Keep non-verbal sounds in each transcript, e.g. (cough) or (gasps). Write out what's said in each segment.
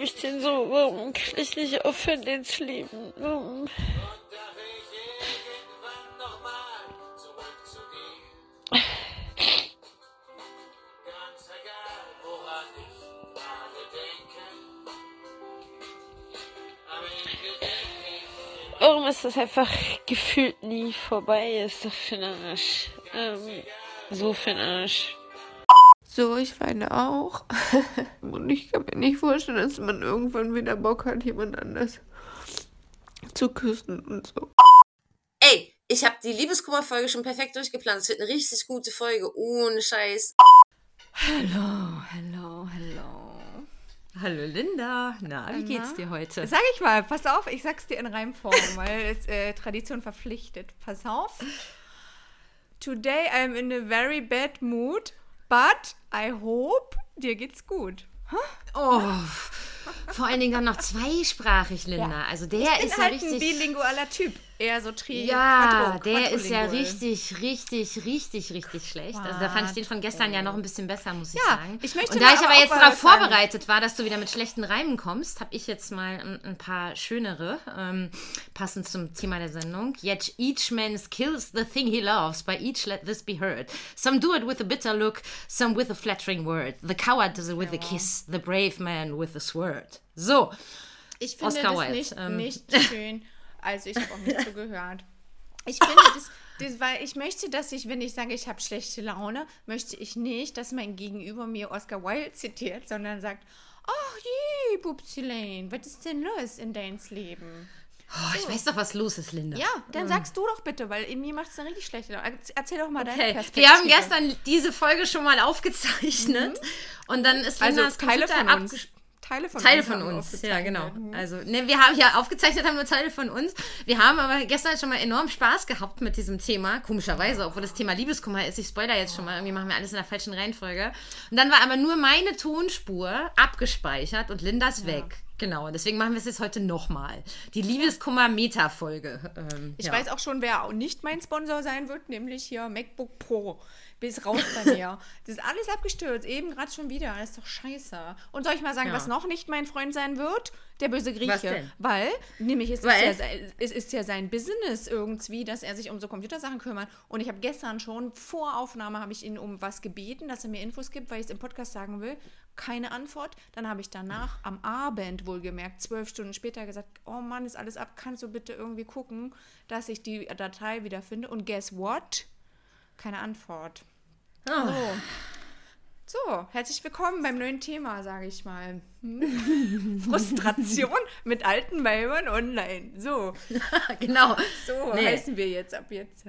liebe ich den so. Warum kann ich nicht aufhören, den zu lieben? Warum? Warum ist das einfach gefühlt nie vorbei? Ist doch für den Arsch. Ähm, so für den Arsch. So, ich weine auch. (laughs) Und ich kann mir nicht vorstellen, dass man irgendwann wieder Bock hat, jemand anders zu küssen und so. Ey, ich habe die Liebeskummer-Folge schon perfekt durchgeplant. Es wird eine richtig gute Folge, ohne Scheiß. Hallo, hallo, hallo. Hallo Linda, na, wie geht's dir heute? Sag ich mal, pass auf, ich sag's dir in Reimform, (laughs) weil es äh, Tradition verpflichtet. Pass auf. Today I'm in a very bad mood, but I hope dir geht's gut. Oh, vor allen Dingen dann noch zweisprachig, Linda. Also der Ich bin ist ja halt ein richtig. bilingualer Typ. Eher so tri Ja, quadro- der ist ja richtig, richtig, richtig, richtig schlecht. Also da fand ich den von gestern ja noch ein bisschen besser, muss ich Ja, sagen. ich möchte Und da ich aber jetzt darauf vorbereitet war, dass du wieder mit schlechten Reimen kommst, habe ich jetzt mal ein, ein paar schönere, ähm, passend zum Thema der Sendung. Yet each man kills the thing he loves, by each let this be heard. Some do it with a bitter look, some with a flattering word. The coward does it with a kiss, the brave man with a sword. So, Ich finde Oscar das Wilde, nicht, ähm. nicht (laughs) schön. Also ich habe auch nicht (laughs) zugehört. Ich finde das, das, weil ich möchte, dass ich, wenn ich sage, ich habe schlechte Laune, möchte ich nicht, dass mein Gegenüber mir Oscar Wilde zitiert, sondern sagt, ach je, Bubsilein, was ist denn los in deins Leben? oh, ich weiß doch, was los ist, Linda. Ja, dann sagst du doch bitte, weil mir macht es eine richtig schlechte Laune. Erz- Erzähl doch mal deine Okay, Perspektive. wir haben gestern diese Folge schon mal aufgezeichnet und dann ist also Lindas Teile Computer von uns. abges- Teile von Teile uns. von uns, ja genau. aufgezeichnet. Also, ne, wir haben ja aufgezeichnet, haben nur Teile von uns. Wir haben aber gestern schon mal enorm Spaß gehabt mit diesem Thema, komischerweise, obwohl das Thema Liebeskummer ist. Ich spoiler jetzt schon mal, irgendwie machen wir alles in der falschen Reihenfolge. Und dann war aber nur meine Tonspur abgespeichert und Lindas weg. Genau, und deswegen machen wir es jetzt heute nochmal. Die Liebeskummer-Meta-Folge. Ähm, Ich ja. weiß auch schon, wer auch nicht mein Sponsor sein wird, nämlich hier MacBook Pro. Bis raus bei mir. (laughs) Das ist alles abgestürzt, eben gerade schon wieder. Das ist doch scheiße. Und soll ich mal sagen, Ja. was noch nicht mein Freund sein wird? Der böse Grieche. Weil, nämlich es, Weil? Ist ja, es ist ja sein Business irgendwie, dass er sich um so Computersachen kümmert. Und ich habe gestern schon vor Aufnahme habe ich ihn um was gebeten, dass er mir Infos gibt, weil ich es im Podcast sagen will. Keine Antwort. Dann habe ich danach am Abend wohlgemerkt, zwölf Stunden später gesagt, oh Mann, ist alles ab, kannst du bitte irgendwie gucken, dass ich die Datei wiederfinde. Und guess what? Keine Antwort. Oh. So. So, herzlich willkommen beim neuen Thema, sage ich mal. Hm. (laughs) Frustration mit alten Weibern online. So, (laughs) genau. so Nee. heißen wir jetzt ab jetzt.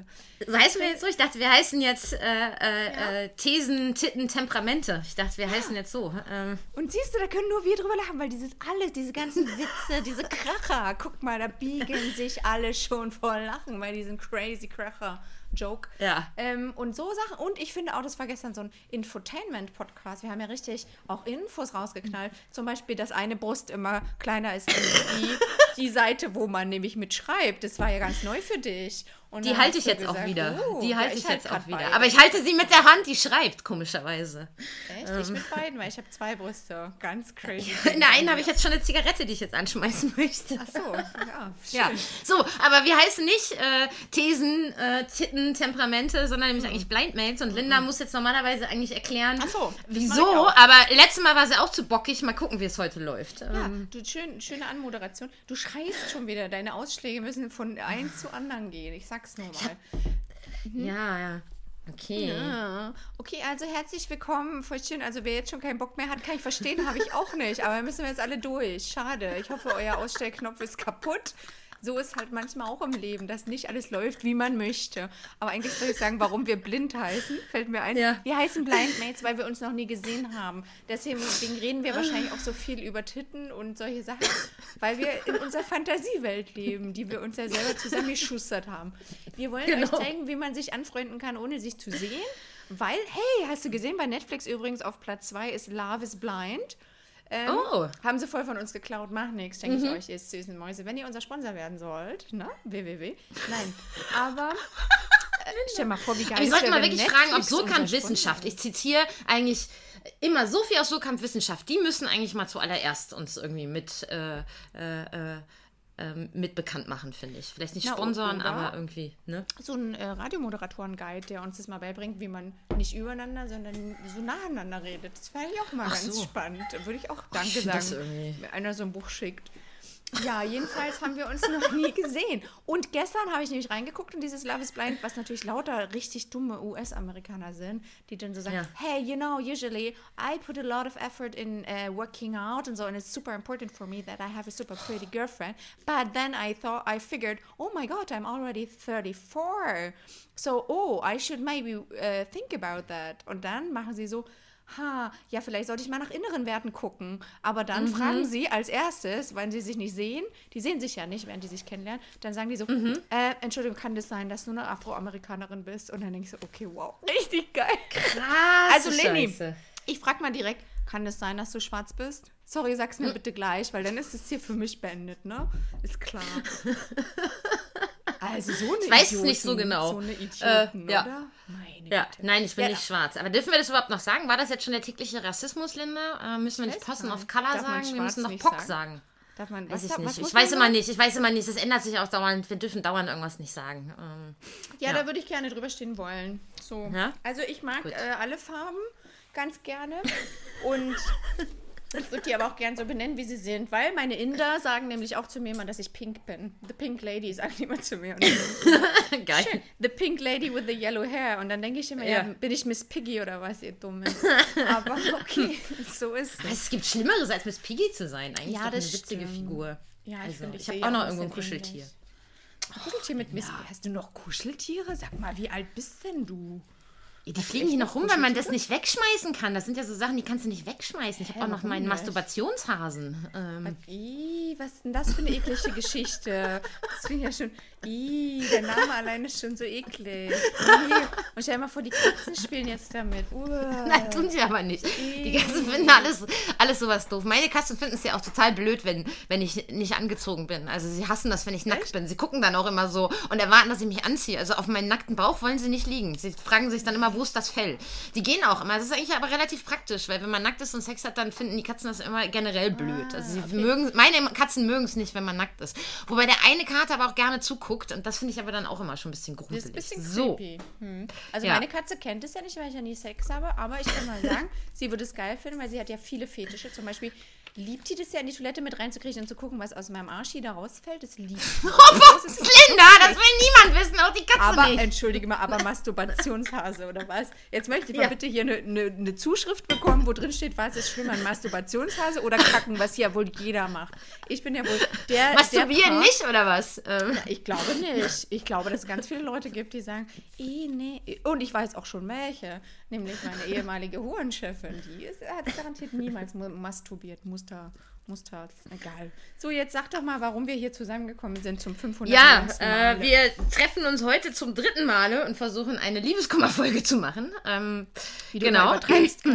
So heißen wir jetzt so? Ich dachte, wir heißen jetzt äh, äh, äh, Thesen, Titten, Temperamente. Ich dachte, wir heißen jetzt so. Ähm, Und siehst du, da können nur wir drüber lachen, weil dieses alles, diese ganzen Witze, diese Kracher, guck mal, da biegen sich alle schon vor Lachen bei diesem crazy Kracher. Joke. Ja. Ähm, und so Sachen. Und ich finde auch, das war gestern so ein Infotainment-Podcast. Wir haben ja richtig auch Infos rausgeknallt. (laughs) Zum Beispiel, dass eine Brust immer kleiner ist als die, die Seite, wo man nämlich mitschreibt. Das war ja ganz neu für dich. Und die halte ich jetzt auch gesagt, wieder. oh, die ja, halte ich, halt jetzt auch wieder. beide. Aber ich halte sie mit der Hand, die schreibt, komischerweise. Echt? Ich mit beiden, weil ich habe zwei Brüste. Ganz crazy. (laughs) In der einen habe ich jetzt schon eine Zigarette, die ich jetzt anschmeißen (laughs) möchte. Ach so, ja. (laughs) Schön. Ja, so, aber wir heißen nicht äh, Thesen, äh, Titten, Temperamente, sondern nämlich eigentlich Blindmates. Und Linda muss jetzt normalerweise eigentlich erklären, Ach so, ich wieso. auch. Aber letztes Mal war sie auch zu bockig. Mal gucken, wie es heute läuft. Ja, Ähm, du, schön, schöne Anmoderation. Du schreist schon wieder. Deine Ausschläge müssen von eins zu anderen gehen. Ich sag's nur mal. ja, ja. Okay. Ja. Okay, also herzlich willkommen. Voll schön. Also wer jetzt schon keinen Bock mehr hat, kann ich verstehen, habe ich auch nicht. Aber müssen wir jetzt alle durch. Schade. Ich hoffe, euer Ausstellknopf ist kaputt. So ist halt manchmal auch im Leben, dass nicht alles läuft, wie man möchte. Aber eigentlich soll ich sagen, warum wir blind heißen, fällt mir ein. Ja. Wir heißen Blindmates, weil wir uns noch nie gesehen haben. Deswegen deswegen reden wir wahrscheinlich auch so viel über Titten und solche Sachen, weil wir in unserer Fantasiewelt leben, die wir uns ja selber zusammengeschustert haben. Wir wollen Genau. euch zeigen, wie man sich anfreunden kann, ohne sich zu sehen. Weil, hey, hast du gesehen, bei Netflix übrigens auf Platz 2 ist Love is Blind. Ähm, Oh. Haben sie voll von uns geklaut, macht nichts, denke ich euch, ihr süßen Mäuse. Wenn ihr unser Sponsor werden sollt, ne? www. Nein, aber (laughs) äh, stell mal vor, wie geil Aber wir sollten mal wirklich fragen, ob Netflix so kann unser Wissenschaft. Ich zitiere eigentlich immer so viel aus Surkamp-Wissenschaft, die müssen eigentlich mal zuallererst uns irgendwie mit, äh, äh, äh, ähm, mit bekannt machen, finde ich. Vielleicht nicht sponsoren, oder? aber irgendwie, ne? So ein äh, Radiomoderatoren-Guide, der uns das mal beibringt, wie man nicht übereinander, sondern so nacheinander redet. Das fände ich auch mal Ach ganz so. spannend. Würde ich auch ich Danke find sagen, wenn einer so ein Buch schickt. Ja, jedenfalls haben wir uns noch nie gesehen. Und gestern habe ich nämlich reingeguckt in dieses Love is Blind, was natürlich lauter richtig dumme US-Amerikaner sind, die dann so sagen, Ja. hey, you know, usually I put a lot of effort in uh, working out and so, and it's super important for me that I have a super pretty girlfriend. But then I thought, I figured, oh my God, I'm already 34. So, oh, I should maybe uh, think about that. Und dann machen sie so, ha, ja, vielleicht sollte ich mal nach inneren Werten gucken. Aber dann fragen sie als erstes, wenn sie sich nicht sehen, die sehen sich ja nicht, während die sich kennenlernen, dann sagen die so, äh, Entschuldigung, kann das sein, dass du eine Afroamerikanerin bist? Und dann denke ich so, okay, wow, (laughs) richtig geil. Krass. Also Leni, Scheiße. ich frag mal direkt, kann es sein, dass du schwarz bist? Sorry, sag's mir bitte gleich, weil dann ist es hier für mich beendet, ne? Ist klar. (laughs) Also so eine Ich weiß es nicht so genau. So eine Idioten, Äh, ja. oder? Meine Ja, Güte. nein, ich bin Ja. nicht schwarz. Aber dürfen wir das überhaupt noch sagen? War das jetzt schon der tägliche Rassismus, Linda? Äh, müssen wir nicht of nicht. Color Darf sagen? Wir müssen noch nicht POC sagen? sagen. Darf man, Weiß was, ich nicht. Ich weiß immer sagen? nicht. Ich weiß immer nicht. Das ändert sich auch dauernd. Wir dürfen dauernd irgendwas nicht sagen. Ähm, Ja, Ja. da würde ich gerne drüber stehen wollen. So. Also ich mag äh, alle Farben ganz gerne (laughs) und ich würde die aber auch gerne so benennen, wie sie sind, weil meine Inder sagen nämlich auch zu mir immer, dass ich pink bin. The Pink Lady sagen die immer zu mir. (laughs) Geil. The Pink Lady with the yellow hair. Und dann denke ich immer, ja. Ja. bin ich Miss Piggy oder was, ihr Dumme. (laughs) aber okay, (laughs) so ist es. Es gibt Schlimmeres, als Miss Piggy zu sein. Eigentlich Ja, doch eine das witzige stimmt. Figur. Ja, ich also, finde, ich ich habe auch noch irgendwo ein Kuscheltier. Kuscheltier mit Miss Hast du noch Kuscheltiere? Sag mal, wie alt bist denn du? Die fliegen hier noch rum, weil man das nicht wegschmeißen kann. Das sind ja so Sachen, die kannst du nicht wegschmeißen. Ich habe auch noch meinen? Masturbationshasen. Ähm, Ih, was ist denn das für eine eklige Geschichte? Das finde ich ja schon. Ih, der Name allein ist schon so eklig. Ih. Und stell dir mal vor, die Katzen spielen jetzt damit. Uah. (laughs) Nein, tun sie aber nicht. Die Katzen finden alles, alles sowas doof. Meine Katzen finden es ja auch total blöd, wenn, wenn ich nicht angezogen bin. Also sie hassen das, wenn ich nackt bin. Sie gucken dann auch immer so und erwarten, dass ich mich anziehe. Also auf meinen nackten Bauch wollen sie nicht liegen. Sie fragen sich dann immer, wo ist das Fell? Die gehen auch immer. Das ist eigentlich aber relativ praktisch, weil wenn man nackt ist und Sex hat, dann finden die Katzen das immer generell blöd. Also sie mögen, meine Katzen mögen es nicht, wenn man nackt ist. Wobei der eine Kater aber auch gerne zuguckt und das finde ich aber dann auch immer schon ein bisschen Das gruselig. ist ein bisschen so. creepy. Hm. Also Ja. meine Katze kennt es ja nicht, weil ich ja nie Sex habe, aber ich kann mal sagen, (laughs) sie würde es geil finden, weil sie hat ja viele Fetische. Zum Beispiel liebt die das ja in die Toilette mit reinzukriegen und zu gucken, was aus meinem Arsch da rausfällt. Das liebt (laughs) sie. Das ist Linda, das will niemand wissen, auch die Katze aber, nicht. entschuldige mal, aber Masturbationshase oder was? Jetzt möchte ich mal Ja. bitte hier eine, eine, eine Zuschrift bekommen, wo drin steht, was ist schlimmer, ein Masturbationshase oder Kacken, was ja wohl jeder macht. Ich bin ja wohl der. Masturbieren der nicht oder was? Ähm, Ich glaube nicht. Ich glaube, dass es ganz viele Leute gibt, die sagen, eh, nee. Und ich weiß auch schon welche. Nämlich meine ehemalige Hurenchefin. Die ist, hat garantiert niemals masturbiert. Muster, Muster, egal. So, jetzt sag doch mal, warum wir hier zusammengekommen sind zum 500. ja, Mal. äh, wir treffen uns heute zum dritten Male und versuchen eine Liebeskummerfolge zu machen. Ähm, Wie du genau. übertreibst? (clears throat)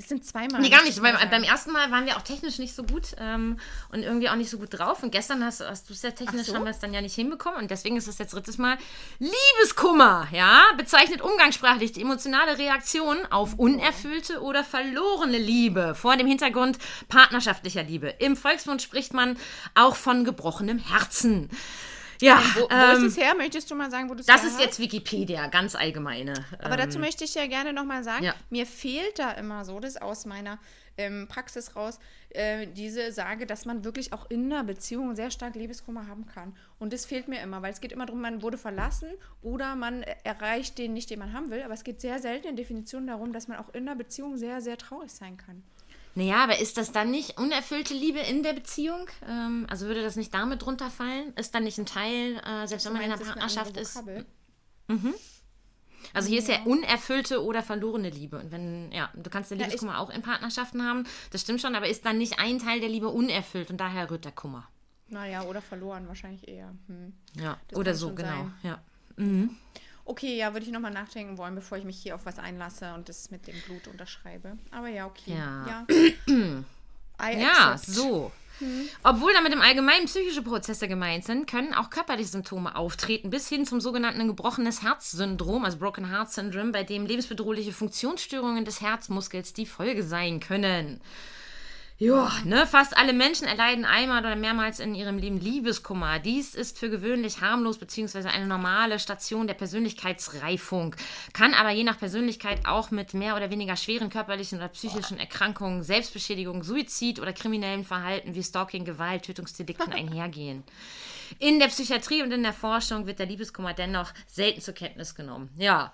Das sind zweimal. Nee, gar nicht. Beim, beim ersten Mal waren wir auch technisch nicht so gut ähm, und irgendwie auch nicht so gut drauf. Und gestern hast, hast du es ja technisch, so? haben wir es dann ja nicht hinbekommen. Und deswegen ist es jetzt drittes Mal Liebeskummer, ja? Bezeichnet umgangssprachlich die emotionale Reaktion auf unerfüllte oder verlorene Liebe vor dem Hintergrund partnerschaftlicher Liebe. Im Volksmund spricht man auch von gebrochenem Herzen. Ja, Wo, wo ähm, ist es her? Möchtest du mal sagen, wo du es das ist hast? jetzt Wikipedia, ganz allgemeine. Aber ähm, dazu möchte ich ja gerne nochmal sagen, ja. mir fehlt da immer so, das aus meiner ähm, Praxis raus, äh, diese Sage, dass man wirklich auch in einer Beziehung sehr stark Liebeskummer haben kann. Und das fehlt mir immer, weil es geht immer darum, man wurde verlassen oder man erreicht den nicht, den man haben will. Aber es geht sehr selten in Definitionen darum, dass man auch in einer Beziehung sehr, sehr traurig sein kann. Naja, aber ist das dann nicht unerfüllte Liebe in der Beziehung? Ähm, also würde das nicht damit drunter fallen? Ist dann nicht ein Teil, äh, selbst wenn man in einer Partnerschaft ist? Vokabel? Also hier ist ja unerfüllte oder verlorene Liebe. Und wenn, ja, du kannst ja Ja, ich- Liebeskummer auch in Partnerschaften haben, das stimmt schon, aber ist dann nicht ein Teil der Liebe unerfüllt und daher rührt der Kummer. Naja, oder verloren wahrscheinlich eher. Hm. Ja, Das oder so, genau. sein. Ja. Okay, ja, würde ich nochmal nachdenken wollen, bevor ich mich hier auf was einlasse und das mit dem Blut unterschreibe. Aber ja, okay. Ja. ja. (clears throat) Ja, so. Obwohl damit im Allgemeinen psychische Prozesse gemeint sind, können auch körperliche Symptome auftreten, bis hin zum sogenannten gebrochenes Herzsyndrom, also Broken Heart Syndrome, bei dem lebensbedrohliche Funktionsstörungen des Herzmuskels die Folge sein können. Ja, ne, fast alle Menschen erleiden einmal oder mehrmals in ihrem Leben Liebeskummer. Dies ist für gewöhnlich harmlos bzw. eine normale Station der Persönlichkeitsreifung, kann aber je nach Persönlichkeit auch mit mehr oder weniger schweren körperlichen oder psychischen Erkrankungen, Selbstbeschädigung, Suizid oder kriminellem Verhalten wie Stalking, Gewalt, Tötungsdelikten einhergehen. In der Psychiatrie und in der Forschung wird der Liebeskummer dennoch selten zur Kenntnis genommen. Ja.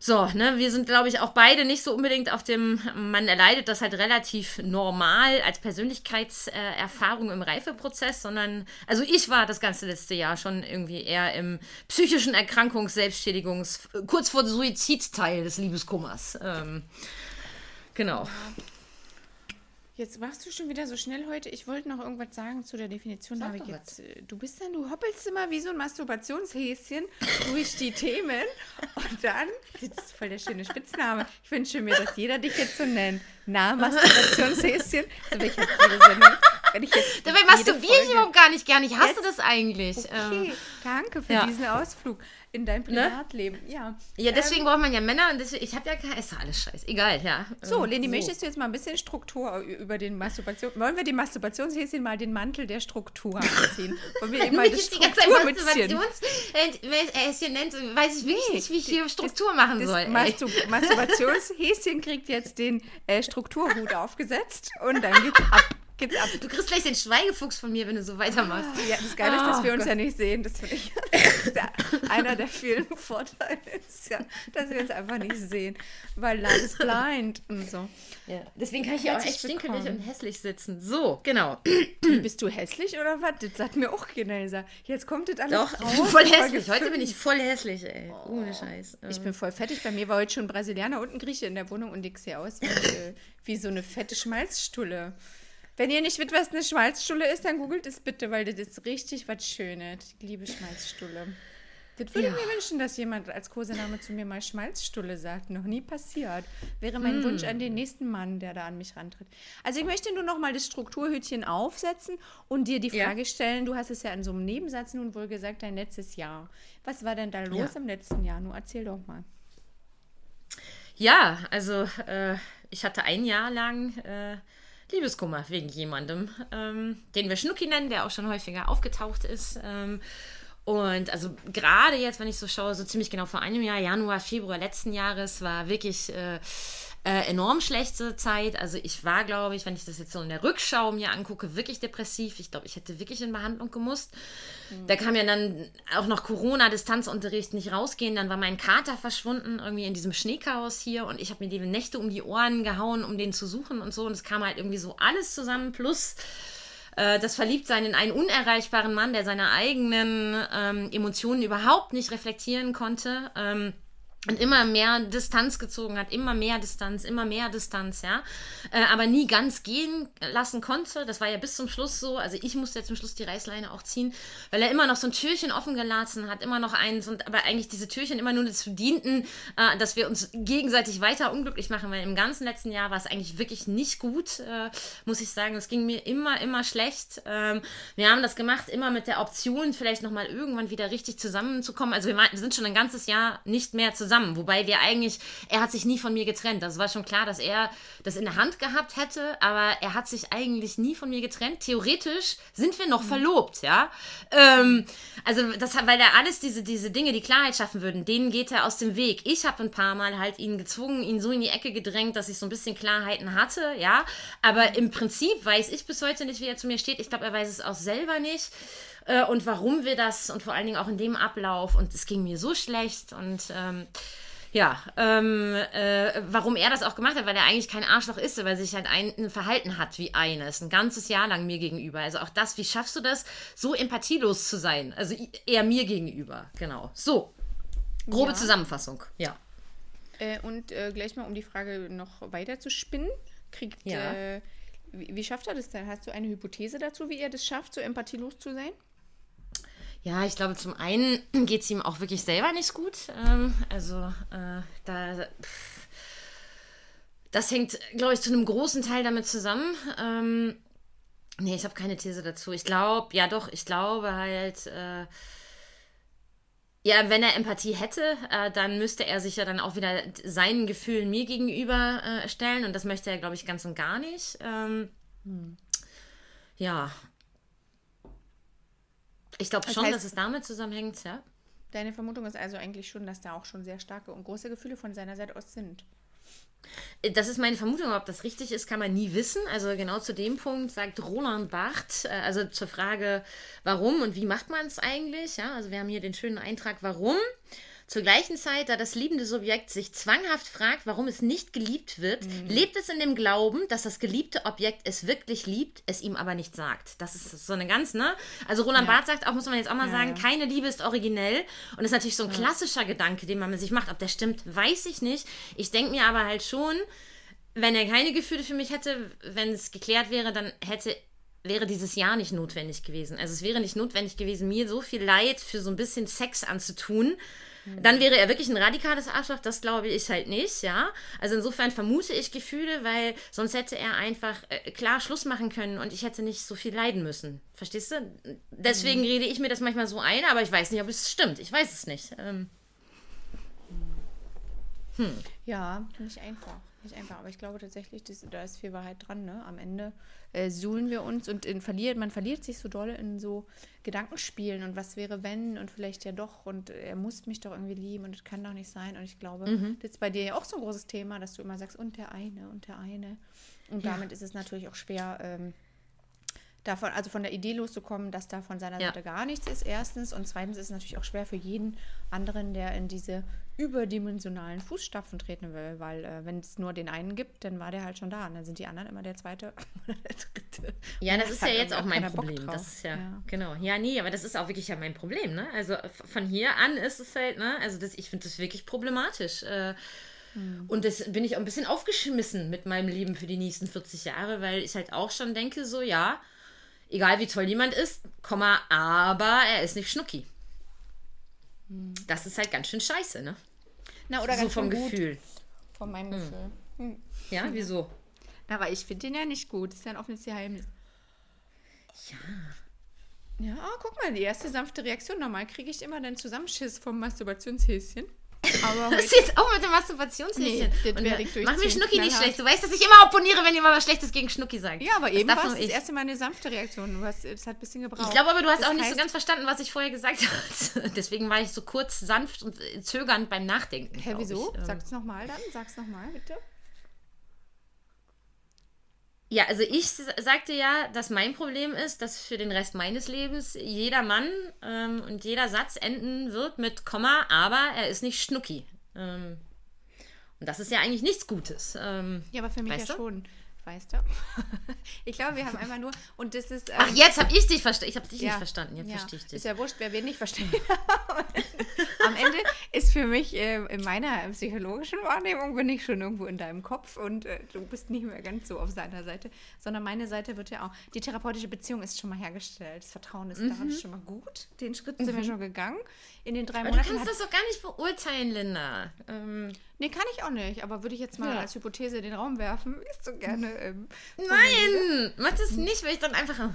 So, ne, wir sind, glaube ich, auch beide nicht so unbedingt auf dem, man erleidet das halt relativ normal als Persönlichkeitserfahrung im Reifeprozess, sondern, also ich war das ganze letzte Jahr schon irgendwie eher im psychischen Erkrankungs-, Selbstschädigungs-, kurz vor Suizidteil des Liebeskummers. Ähm, genau. Jetzt machst du schon wieder so schnell heute. Ich wollte noch irgendwas sagen zu der Definition. Sag doch jetzt, äh, du bist dann, du hoppelst immer wie so ein Masturbationshäschen (laughs) durch die Themen und dann, das ist voll der schöne Spitzname. Ich wünsche mir, dass jeder dich jetzt so nennt. Na, Masturbationshäschen. So, ich jetzt jede Sendung, wenn ich jetzt Dabei masturbiere ich überhaupt gar nicht gern. Ich hasse Jetzt? das eigentlich. Okay, Ähm, danke für ja. diesen Ausflug in dein Privatleben. Ja. ja, deswegen braucht man ja Männer und deswegen, ich habe ja kein, ist alles scheiß. Egal, ja. So, Ähm, Leni, möchtest du jetzt mal ein bisschen Struktur über den Masturbation... Wollen wir dem Masturbationshäschen mal den Mantel der Struktur anziehen? Wollen wir (laughs) eben mal das die Strukturmützchen... Masturbationshäschen nennt, weiß ich wirklich Nee, nicht, wie ich hier Struktur machen Das soll. ey. Mastur Masturbationshäschen kriegt jetzt den äh, Strukturhut aufgesetzt und dann geht's ab. Geht's ab. Du kriegst gleich den Schweigefuchs von mir, wenn du so weitermachst. Ja, das Geile ist, dass Oh wir uns Gott. ja nicht sehen. Das finde ich ja einer der vielen (laughs) Vorteile ist ja, dass wir uns einfach nicht sehen. Weil Love is blind und so. Ja. Deswegen kann ich hier auch echt stinkelig und hässlich sitzen. So, genau. Bist du hässlich oder was? Das sagt mir auch keiner. gesagt. Jetzt kommt das alles Doch, raus. (laughs) voll hässlich. Heute bin ich voll hässlich, ey. Ohne Scheiß. Ich bin voll fertig. Bei mir war heute schon ein Brasilianer und ein Grieche in der Wohnung und ich sehe aus wie, äh, wie so eine fette Schmalzstulle. Wenn ihr nicht wisst, was eine Schmalzstulle ist, dann googelt es bitte, weil das ist richtig was Schönes. Ich liebe Schmalzstulle. Das würde Ja. ich mir wünschen, dass jemand als Kosename zu mir mal Schmalzstulle sagt. Noch nie passiert. Wäre mein Wunsch Hm. an den nächsten Mann, der da an mich rantritt. Also ich möchte nur noch mal das Strukturhütchen aufsetzen und dir die Ja. Frage stellen. Du hast es ja in so einem Nebensatz nun wohl gesagt, dein letztes Jahr. Was war denn da los Ja. im letzten Jahr? Nur erzähl doch mal. Ja, also äh, ich hatte ein Jahr lang äh, Liebeskummer wegen jemandem, ähm, den wir Schnucki nennen, der auch schon häufiger aufgetaucht ist. Ähm, und also gerade jetzt, wenn ich so schaue, so ziemlich genau vor einem Jahr, Januar, Februar letzten Jahres, war wirklich äh, äh, enorm schlechte Zeit. Also ich war, glaube ich, wenn ich das jetzt so in der Rückschau mir angucke, wirklich depressiv. Ich glaube, ich hätte wirklich in Behandlung gemusst. Da kam ja dann auch noch Corona, Distanzunterricht, nicht rausgehen. Dann war mein Kater verschwunden, irgendwie in diesem Schneechaos hier. Und ich habe mir die Nächte um die Ohren gehauen, um den zu suchen und so. Und es kam halt irgendwie so alles zusammen. Plus äh, das Verliebtsein in einen unerreichbaren Mann, der seine eigenen ähm, Emotionen überhaupt nicht reflektieren konnte. Ähm, und immer mehr Distanz gezogen hat, immer mehr Distanz, immer mehr Distanz, ja. Äh, aber nie ganz gehen lassen konnte. Das war ja bis zum Schluss so. Also ich musste jetzt zum Schluss die Reißleine auch ziehen, weil er immer noch so ein Türchen offen gelassen hat, immer noch eins und aber eigentlich diese Türchen immer nur dazu dienten, äh, dass wir uns gegenseitig weiter unglücklich machen, weil im ganzen letzten Jahr war es eigentlich wirklich nicht gut, äh, muss ich sagen. Es ging mir immer, immer schlecht. Ähm, wir haben das gemacht, immer mit der Option, vielleicht nochmal irgendwann wieder richtig zusammenzukommen. Also wir, wir sind schon ein ganzes Jahr nicht mehr zusammen, wobei wir eigentlich, er hat sich nie von mir getrennt. Das war schon klar, dass er das in der Hand gehabt hätte, aber er hat sich eigentlich nie von mir getrennt. Theoretisch sind wir noch verlobt, ja. Ähm, also das, weil er alles diese, diese Dinge, die Klarheit schaffen würden, denen geht er aus dem Weg. Ich habe ein paar Mal halt ihn gezwungen, ihn so in die Ecke gedrängt, dass ich so ein bisschen Klarheiten hatte, ja. Aber im Prinzip weiß ich bis heute nicht, wie er zu mir steht. Ich glaube, er weiß es auch selber nicht äh, und warum wir das und vor allen Dingen auch in dem Ablauf und es ging mir so schlecht und ähm, ja, ähm, äh, warum er das auch gemacht hat, weil er eigentlich kein Arschloch ist, weil er sich halt ein, ein Verhalten hat wie eines, ein ganzes Jahr lang mir gegenüber. Also auch das, wie schaffst du das, so empathielos zu sein? Also eher mir gegenüber, genau. So, grobe Ja. Zusammenfassung, ja. Äh, und äh, gleich mal, um die Frage noch weiter zu spinnen, kriegt, Ja. äh, wie, wie schafft er das denn? Hast du eine Hypothese dazu, wie er das schafft, so empathielos zu sein? Ja, ich glaube, zum einen (clears throat) geht es ihm auch wirklich selber nicht gut. Ähm, also, äh, da. pff, das hängt, glaube ich, zu einem großen Teil damit zusammen. Ähm, Nee, ich habe keine These dazu. Ich glaube, ja doch, ich glaube halt, äh, ja, wenn er Empathie hätte, äh, dann müsste er sich ja dann auch wieder seinen Gefühlen mir gegenüber äh, stellen und das möchte er, glaube ich, ganz und gar nicht. Ähm, Ja. Ich glaube Das schon, heißt- dass es damit zusammenhängt, ja. Deine Vermutung ist also eigentlich schon, dass da auch schon sehr starke und große Gefühle von seiner Seite aus sind. Das ist meine Vermutung, ob das richtig ist, kann man nie wissen. Also genau zu dem Punkt sagt Roland Barth, äh, also zur Frage, warum und wie macht man es eigentlich? Ja, also wir haben hier den schönen Eintrag, warum. Zur gleichen Zeit, da das liebende Subjekt sich zwanghaft fragt, warum es nicht geliebt wird, lebt es in dem Glauben, dass das geliebte Objekt es wirklich liebt, es ihm aber nicht sagt. Das ist so eine ganz, ne? Also Roland Ja. Barth sagt auch, muss man jetzt auch mal Ja, sagen, ja. keine Liebe ist originell. Und das ist natürlich so ein klassischer Gedanke, den man sich macht. Ob der stimmt, weiß ich nicht. Ich denke mir aber halt schon, wenn er keine Gefühle für mich hätte, wenn es geklärt wäre, dann hätte wäre dieses Jahr nicht notwendig gewesen. Also es wäre nicht notwendig gewesen, mir so viel Leid für so ein bisschen Sex anzutun. Dann wäre er wirklich ein radikales Arschloch, das glaube ich halt nicht, ja. Also insofern vermute ich Gefühle, weil sonst hätte er einfach äh, klar Schluss machen können und ich hätte nicht so viel leiden müssen. Verstehst du? Deswegen rede ich mir das manchmal so ein, aber ich weiß nicht, ob es stimmt. Ich weiß es nicht. Ähm, Ja, nicht einfach. Nicht einfach. Aber ich glaube tatsächlich, dass, da ist viel Wahrheit dran. Ne? Am Ende äh, suhlen wir uns und in, verliert, man verliert sich so doll in so Gedankenspielen und was wäre, wenn und vielleicht ja doch und er muss mich doch irgendwie lieben und es kann doch nicht sein. Und ich glaube, das ist bei dir ja auch so ein großes Thema, dass du immer sagst, und der eine und der eine. Und damit ist es natürlich auch schwer, ähm, davon, also von der Idee loszukommen, dass da von seiner Ja. Seite gar nichts ist, erstens. Und zweitens ist es natürlich auch schwer für jeden anderen, der in diese überdimensionalen Fußstapfen treten will, weil äh, wenn es nur den einen gibt, dann war der halt schon da. Und dann sind die anderen immer der zweite (laughs) oder der dritte. Ja, das ist ja jetzt auch mein Problem. Das ist ja, Ja. genau. Ja, nee, aber das ist auch wirklich ja mein Problem, ne? Also von hier an ist es halt, ne? Also das, ich finde das wirklich problematisch. Äh, Hm. Und das bin ich auch ein bisschen aufgeschmissen mit meinem Leben für die nächsten 40 Jahre, weil ich halt auch schon denke, so, ja, egal wie toll jemand ist, Komma, aber er ist nicht Schnucki. Hm. Das ist halt ganz schön scheiße, ne? Na, oder so ganz vom. Gefühl. Von meinem Gefühl. Hm. Ja, wieso? Na, aber ich finde den ja nicht gut. Das ist ja ein offenes Geheimnis. Ja. Ja, oh, guck mal, die erste sanfte Reaktion. Normal kriege ich immer den Zusammenschiss vom Masturbationshäschen. Aber Das ist jetzt auch mit dem Masturbationshäschen. Nee, Mach mir Schnucki nicht schlecht. Du weißt, dass ich immer opponiere, wenn jemand was Schlechtes gegen Schnucki sagt. ja, aber Das eben war es das erste Mal eine sanfte Reaktion. Du hast, es hat ein bisschen gebraucht. Ich glaube aber, du hast Das auch nicht so ganz verstanden, was ich vorher gesagt habe. (laughs) Deswegen war ich so kurz sanft und zögernd beim Nachdenken. Hä, wieso? Ich. Ähm, Sag's nochmal dann. Sag's nochmal, bitte. Ja, also ich sagte ja, dass mein Problem ist, dass für den Rest meines Lebens jeder Mann ähm, und jeder Satz enden wird mit Komma, aber er ist nicht Schnucki. Ähm, und das ist ja eigentlich nichts Gutes. Ähm, Ja, aber für mich ja du? schon. Weißt du? (laughs) ich glaube, wir haben einmal nur. Und das ist. ähm, Ach, jetzt habe ich dich verstanden. Ich habe dich ja, nicht verstanden. Jetzt ja. verstehe ich dich. Ist ja wurscht, wer wen nicht versteht. (laughs) Am Ende ist für mich äh, in meiner psychologischen Wahrnehmung bin ich schon irgendwo in deinem Kopf und äh, du bist nicht mehr ganz so auf seiner Seite, sondern meine Seite wird ja auch. Die therapeutische Beziehung ist schon mal hergestellt. Das Vertrauen ist da, das ist schon mal gut. Den Schritt sind wir schon gegangen. In den drei aber du Monaten. kannst das doch gar nicht beurteilen, Linda. Ähm, nee, kann ich auch nicht, aber würde ich jetzt mal Ja. als Hypothese in den Raum werfen, ist so gerne. Ähm, nein, mach das nicht, weil ich dann einfach.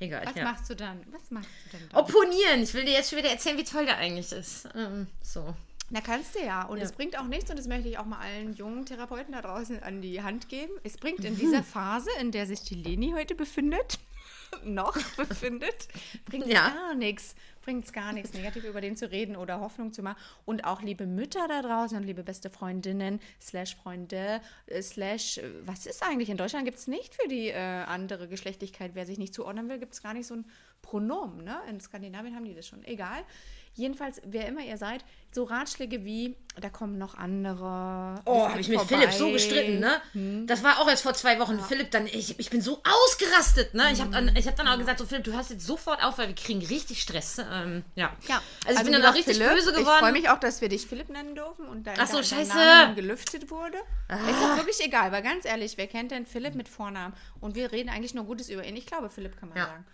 Egal. was ja. machst du dann? Was machst du denn dann? Opponieren. Ich will dir jetzt schon wieder erzählen, wie toll der eigentlich ist. Ähm, so. Na, kannst du ja. Und Ja. es bringt auch nichts, und das möchte ich auch mal allen jungen Therapeuten da draußen an die Hand geben. Es bringt in dieser (laughs) Phase, in der sich die Leni heute befindet, (laughs) noch befindet, bringt Ja. gar nichts. Bringt es gar nichts, negativ über den zu reden oder Hoffnung zu machen. Und auch liebe Mütter da draußen und liebe beste Freundinnen, slash Freunde, äh, slash, äh, was ist eigentlich? In Deutschland gibt es nicht für die äh, andere Geschlechtlichkeit, wer sich nicht zuordnen will, gibt es gar nicht so ein Pronomen. Ne? In Skandinavien haben die das schon. Egal. Jedenfalls, wer immer ihr seid, so Ratschläge wie, da kommen noch andere. Oh, habe ich mit. Philipp so gestritten, ne? Das war auch erst vor zwei Wochen. Philipp dann, ich, ich bin so ausgerastet, ne? Ich habe dann, ich hab dann auch gesagt, so Philipp, du hörst jetzt sofort auf, weil wir kriegen richtig Stress. Ähm, ja. Ja, Also ich bin dann lieber auch richtig Philipp, böse Ich freue geworden. mich auch, dass wir dich Philipp nennen dürfen und dein, Ach so, dein, dein scheiße. Name dann gelüftet wurde. Ist doch wirklich egal, weil ganz ehrlich, wer kennt denn Philipp mit Vornamen? Und wir reden eigentlich nur Gutes über ihn. Ich glaube, Philipp kann man Ja. sagen.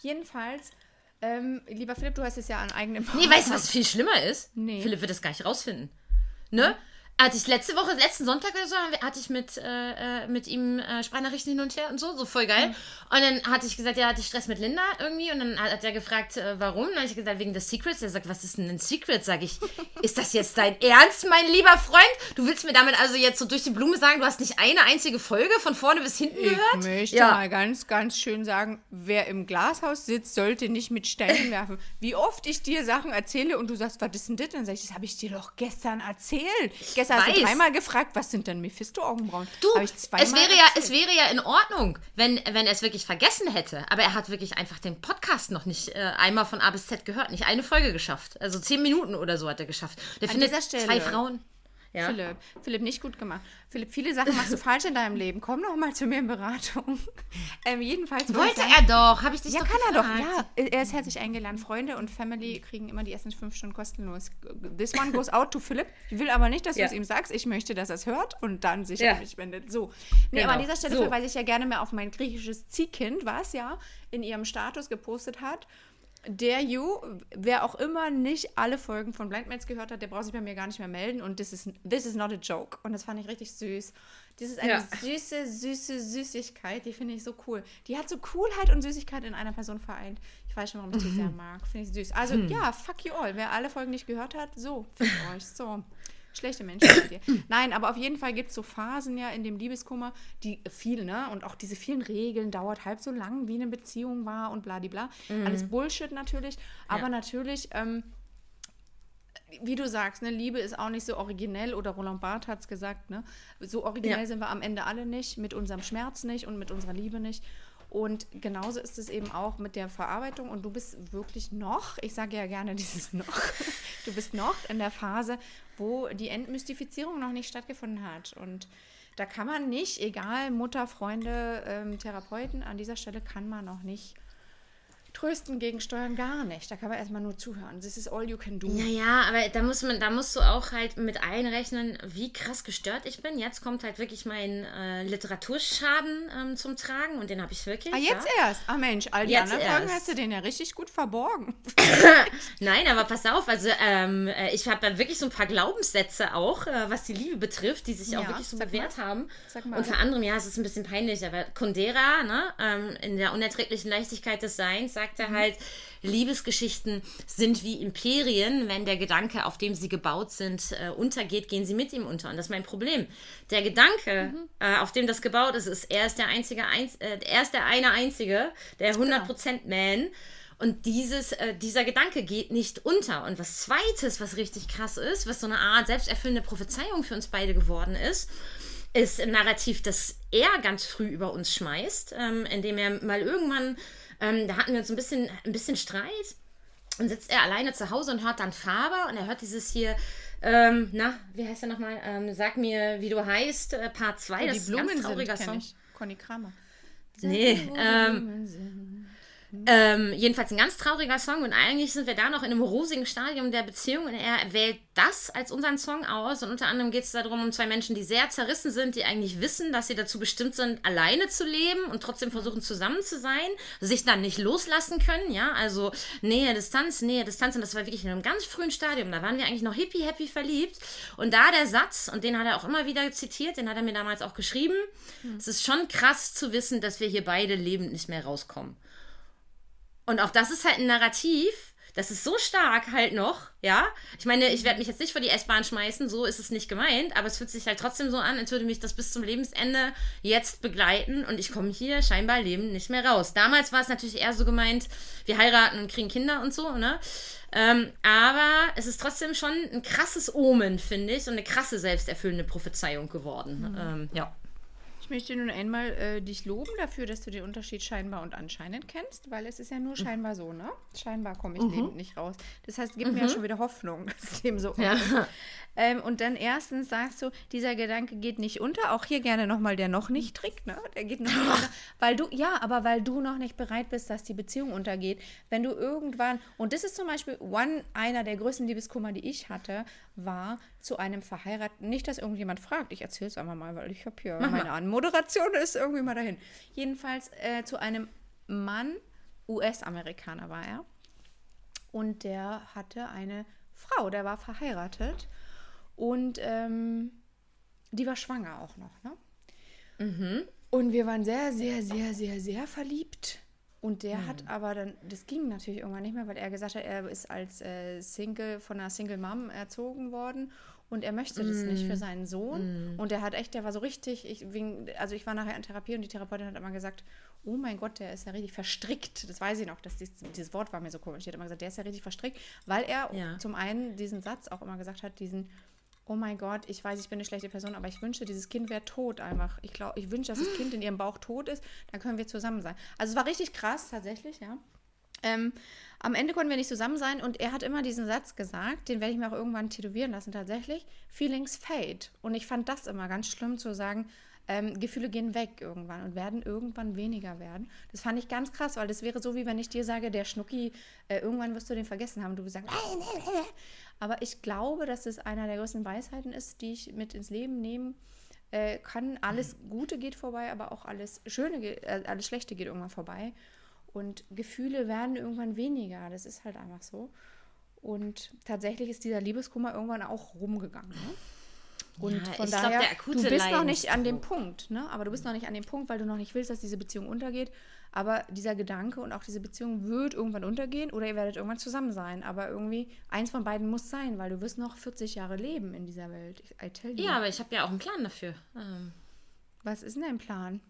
Jedenfalls, ähm, lieber Philipp, du hast es ja an eigenem Nee, weißt du, was viel schlimmer ist? Nee. Philipp wird das gar nicht rausfinden. Ne? Hatte ich letzte Woche, letzten Sonntag oder so, hatte ich mit, äh, äh, mit ihm äh, Sprachnachrichten hin und her und so, so voll geil. Und dann hatte ich gesagt, ja, hatte ich Stress mit Linda irgendwie. Und dann hat er gefragt, äh, warum. Dann habe ich gesagt, wegen des Secrets. Er sagt, was ist denn ein Secret? Sag ich, (laughs) ist das jetzt dein Ernst, mein lieber Freund? Du willst mir damit also jetzt so durch die Blume sagen, du hast nicht eine einzige Folge von vorne bis hinten gehört? Ich möchte Ja. mal ganz, ganz schön sagen, wer im Glashaus sitzt, sollte nicht mit Steinen werfen. Wie oft ich dir Sachen erzähle und du sagst, was ist denn das? Dann sag ich, das habe ich dir doch gestern erzählt. Gestern hast du weiß. dreimal gefragt, was sind denn Mephisto-Augenbrauen? Du, es wäre, ja, es wäre ja in Ordnung, wenn, wenn er es wirklich vergessen hätte. Aber er hat wirklich einfach den Podcast noch nicht äh, einmal von A bis Z gehört. Nicht eine Folge geschafft. Also zehn Minuten oder so hat er geschafft. Der An findet zwei Frauen. Ja. Philipp, Philipp, nicht gut gemacht. Philipp, viele Sachen machst du falsch in deinem Leben. Komm noch mal zu mir in Beratung. (laughs) Ähm, jedenfalls wollte sagen- er doch. Habe ich dich Ja, doch kann er doch, gefragt. ja. Er ist herzlich eingeladen. Freunde und Family kriegen immer die ersten fünf Stunden kostenlos. This one goes out to Philipp. Ich will aber nicht, dass Ja. du es ihm sagst. Ich möchte, dass er es hört und dann sich Ja. an mich wendet. So. Nee, Genau. aber an dieser Stelle So. verweise ich ja gerne mehr auf mein griechisches Ziehkind, was ja in ihrem Status gepostet hat. Der You, wer auch immer nicht alle Folgen von Blind Mates gehört hat, der braucht sich bei mir gar nicht mehr melden. Und this is, this is not a joke. Und das fand ich richtig süß. Das ist eine Ja. süße, süße Süßigkeit. Die finde ich so cool. Die hat so Coolheit und Süßigkeit in einer Person vereint. Ich weiß schon, warum ich die sehr mag. Finde ich süß. Also ja, fuck you all. Wer alle Folgen nicht gehört hat, so, fickt (laughs) euch. So. Schlechte Menschen seid ihr. (clears throat) Nein, aber auf jeden Fall gibt es so Phasen ja in dem Liebeskummer, die viel, ne? Und auch diese vielen Regeln dauert halb so lang, wie eine Beziehung war und bladibla. Alles Bullshit natürlich. Aber natürlich, ähm, wie du sagst, ne, Liebe ist auch nicht so originell oder Roland Barth hat es gesagt, ne? So originell Ja. sind wir am Ende alle nicht, mit unserem Schmerz nicht und mit unserer Liebe nicht. Und genauso ist es eben auch mit der Verarbeitung. Und du bist wirklich noch, ich sage ja gerne (laughs) dieses noch, du bist noch in der Phase, wo die Entmystifizierung noch nicht stattgefunden hat. Und da kann man nicht, egal Mutter, Freunde, ähm, Therapeuten, an dieser Stelle kann man noch nicht trösten, gegensteuern, gar nicht. Da kann man erstmal nur zuhören. This is all you can do. Naja, aber da muss man, da musst du auch halt mit einrechnen, wie krass gestört ich bin. Jetzt kommt halt wirklich mein äh, Literaturschaden ähm, zum Tragen und den habe ich wirklich. Ah, jetzt ja. erst. Ah Mensch, all die Jetzt anderen Folgen erst. hast du den ja richtig gut verborgen. (laughs) Nein, aber pass auf, also ähm, äh, ich habe da wirklich so ein paar Glaubenssätze auch, äh, was die Liebe betrifft, die sich auch Ja, wirklich so bewährt mal. haben. Unter anderem, ja, es ist ein bisschen peinlich, aber Kundera, ne, ähm, in der unerträglichen Leichtigkeit des Seins, sagt Mhm. er halt, Liebesgeschichten sind wie Imperien, wenn der Gedanke, auf dem sie gebaut sind, äh, untergeht, gehen sie mit ihm unter. Und das ist mein Problem. Der Gedanke, Mhm. äh, auf dem das gebaut ist, ist, er ist der einzige, Einz äh, er ist der eine Einzige, der Genau. 100% Man. Und dieses, äh, dieser Gedanke geht nicht unter. Und was Zweites, was richtig krass ist, was so eine Art selbsterfüllende Prophezeiung für uns beide geworden ist, ist ein Narrativ, das er ganz früh über uns schmeißt, ähm, indem er mal irgendwann, ähm, da hatten wir uns ein bisschen, ein bisschen Streit, und sitzt er alleine zu Hause und hört dann Faber und er hört dieses hier, ähm, na, wie heißt er nochmal? Ähm, sag mir, wie du heißt, äh, Part 2, das die ist ein Blumen ganz sind, trauriger kenn Song. ich. Conny Kramer. Nee, ähm, ähm, jedenfalls ein ganz trauriger Song und eigentlich sind wir da noch in einem rosigen Stadium der Beziehung und er wählt das als unseren Song aus und unter anderem geht es darum, um zwei Menschen, die sehr zerrissen sind, die eigentlich wissen, dass sie dazu bestimmt sind, alleine zu leben und trotzdem versuchen zusammen zu sein, sich dann nicht loslassen können, ja, also Nähe, Distanz, Nähe, Distanz und das war wirklich in einem ganz frühen Stadium, da waren wir eigentlich noch hippie, happy verliebt und da der Satz, und den hat er auch immer wieder zitiert, den hat er mir damals auch geschrieben, es ist schon krass zu wissen, dass wir hier beide lebend nicht mehr rauskommen. Und auch das ist halt ein Narrativ, das ist so stark halt noch, ja. Ich meine, ich werde mich jetzt nicht vor die S-Bahn schmeißen, so ist es nicht gemeint, aber es fühlt sich halt trotzdem so an, als würde mich das bis zum Lebensende jetzt begleiten und ich komme hier scheinbar lebend nicht mehr raus. Damals war es natürlich eher so gemeint, wir heiraten und kriegen Kinder und so, ne? Ähm, aber es ist trotzdem schon ein krasses Omen, finde ich, und eine krasse selbsterfüllende Prophezeiung geworden. Ähm, ja. Ich möchte nun einmal äh, dich loben dafür, dass du den Unterschied scheinbar und anscheinend kennst, weil es ist ja nur scheinbar so, ne? Scheinbar komme ich lebend nicht raus. Das heißt, gib mir ja schon wieder Hoffnung, (laughs) dass dem so Ja. ist. Ähm, und dann erstens sagst du, dieser Gedanke geht nicht unter. Auch hier gerne nochmal der noch nicht Trick, ne? Der geht noch nicht unter. (laughs) Weil du, ja, aber weil du noch nicht bereit bist, dass die Beziehung untergeht. Wenn du irgendwann, und das ist zum Beispiel one, einer der größten Liebeskummer, die ich hatte, war zu einem Verheirateten, nicht, dass irgendjemand fragt, ich erzähle es einfach mal, weil ich habe hier meine Anmoderation (laughs) ist irgendwie mal dahin. Jedenfalls äh, zu einem Mann, US-Amerikaner war er. Und der hatte eine Frau, der war verheiratet. Und ähm, die war schwanger auch noch, ne? Mhm. Und wir waren sehr, sehr, sehr, sehr, sehr verliebt. Und der hat aber dann, das ging natürlich irgendwann nicht mehr, weil er gesagt hat, er ist als äh, Single von einer Single Mom erzogen worden und er möchte das nicht für seinen Sohn. Und er hat echt, der war so richtig, ich, wegen, also ich war nachher in Therapie und die Therapeutin hat immer gesagt, oh mein Gott, der ist ja richtig verstrickt. Das weiß ich noch, dass dies, dieses Wort war mir so komisch. Die hat immer gesagt, der ist ja richtig verstrickt, weil er Ja. zum einen diesen Satz auch immer gesagt hat, diesen, oh mein Gott, ich weiß, ich bin eine schlechte Person, aber ich wünsche, dieses Kind wäre tot einfach. Ich glaube, ich wünsche, dass das Kind in ihrem Bauch tot ist, dann können wir zusammen sein. Also es war richtig krass, tatsächlich, ja. Ähm, am Ende konnten wir nicht zusammen sein und er hat immer diesen Satz gesagt, den werde ich mir auch irgendwann tätowieren lassen, tatsächlich. Feelings fade. Und ich fand das immer ganz schlimm zu sagen, ähm, Gefühle gehen weg irgendwann und werden irgendwann weniger werden. Das fand ich ganz krass, weil das wäre so, wie wenn ich dir sage, der Schnucki, äh, irgendwann wirst du den vergessen haben. Du wirst sagen, nein, nein, nein. Aber ich glaube, dass es einer der größten Weisheiten ist, die ich mit ins Leben nehmen äh, kann. Alles Gute geht vorbei, aber auch alles Schöne, äh, alles Schlechte geht irgendwann vorbei. Und Gefühle werden irgendwann weniger. Das ist halt einfach so. Und tatsächlich ist dieser Liebeskummer irgendwann auch rumgegangen. Ne? Und Ja, von ich glaub, daher, akute du bist noch nicht an dem. Punkt, ne? Aber du bist noch nicht an dem Punkt, weil du noch nicht willst, dass diese Beziehung untergeht. Aber dieser Gedanke und auch diese Beziehung wird irgendwann untergehen oder ihr werdet irgendwann zusammen sein. Aber irgendwie, eins von beiden muss sein, weil du wirst noch 40 Jahre leben in dieser Welt. I tell you. Ja, aber ich habe ja auch einen Plan dafür. Ähm, Was ist denn dein Plan?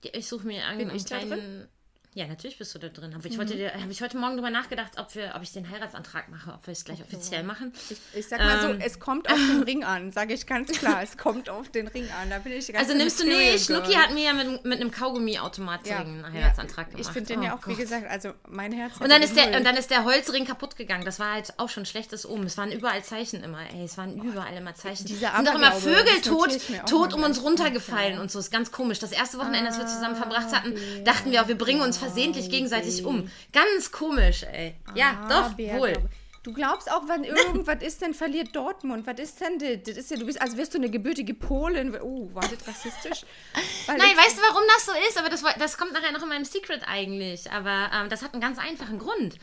ich suche mir einen, Bin einen kleinen. Ja, natürlich bist du da drin. Aber ich wollte dir, habe ich heute Morgen drüber nachgedacht, ob wir, ob ich den Heiratsantrag mache, ob wir es gleich offiziell machen. Ich, ich sag mal Ähm. so, es kommt auf den (laughs) Ring an, sage ich ganz klar. Es kommt auf den Ring an. Da bin ich ganz Also nimmst du nicht. Schnucki hat mir ja mit, mit einem Kaugummi-Automat ja, einen ja, Heiratsantrag gemacht. Ich finde den ja Oh auch, wie Gott. gesagt, also mein Herz. Und dann, ist der, und dann ist der Holzring kaputt gegangen. Das war halt auch schon schlechtes Omen. Es waren überall Zeichen immer. Ey, es waren überall immer Zeichen. Dieser es sind doch immer Vögel tot, auch tot um uns runtergefallen und so. Ist ganz komisch. Das erste Wochenende, das wir zusammen verbracht hatten, dachten wir auch, wir bringen uns versehentlich gegenseitig um. Ganz komisch, ey. Ja, Ah, doch, Bär, wohl. glaube- Du glaubst auch, wenn (laughs) irgendwas ist, dann verliert Dortmund. Was ist denn das? das ist ja, du bist, als wärst du eine gebürtige Polin. Oh, war das rassistisch? Weil Nein, weißt du, warum das so ist? Aber das, das kommt nachher noch in meinem Secret eigentlich. Aber ähm, das hat einen ganz einfachen Grund.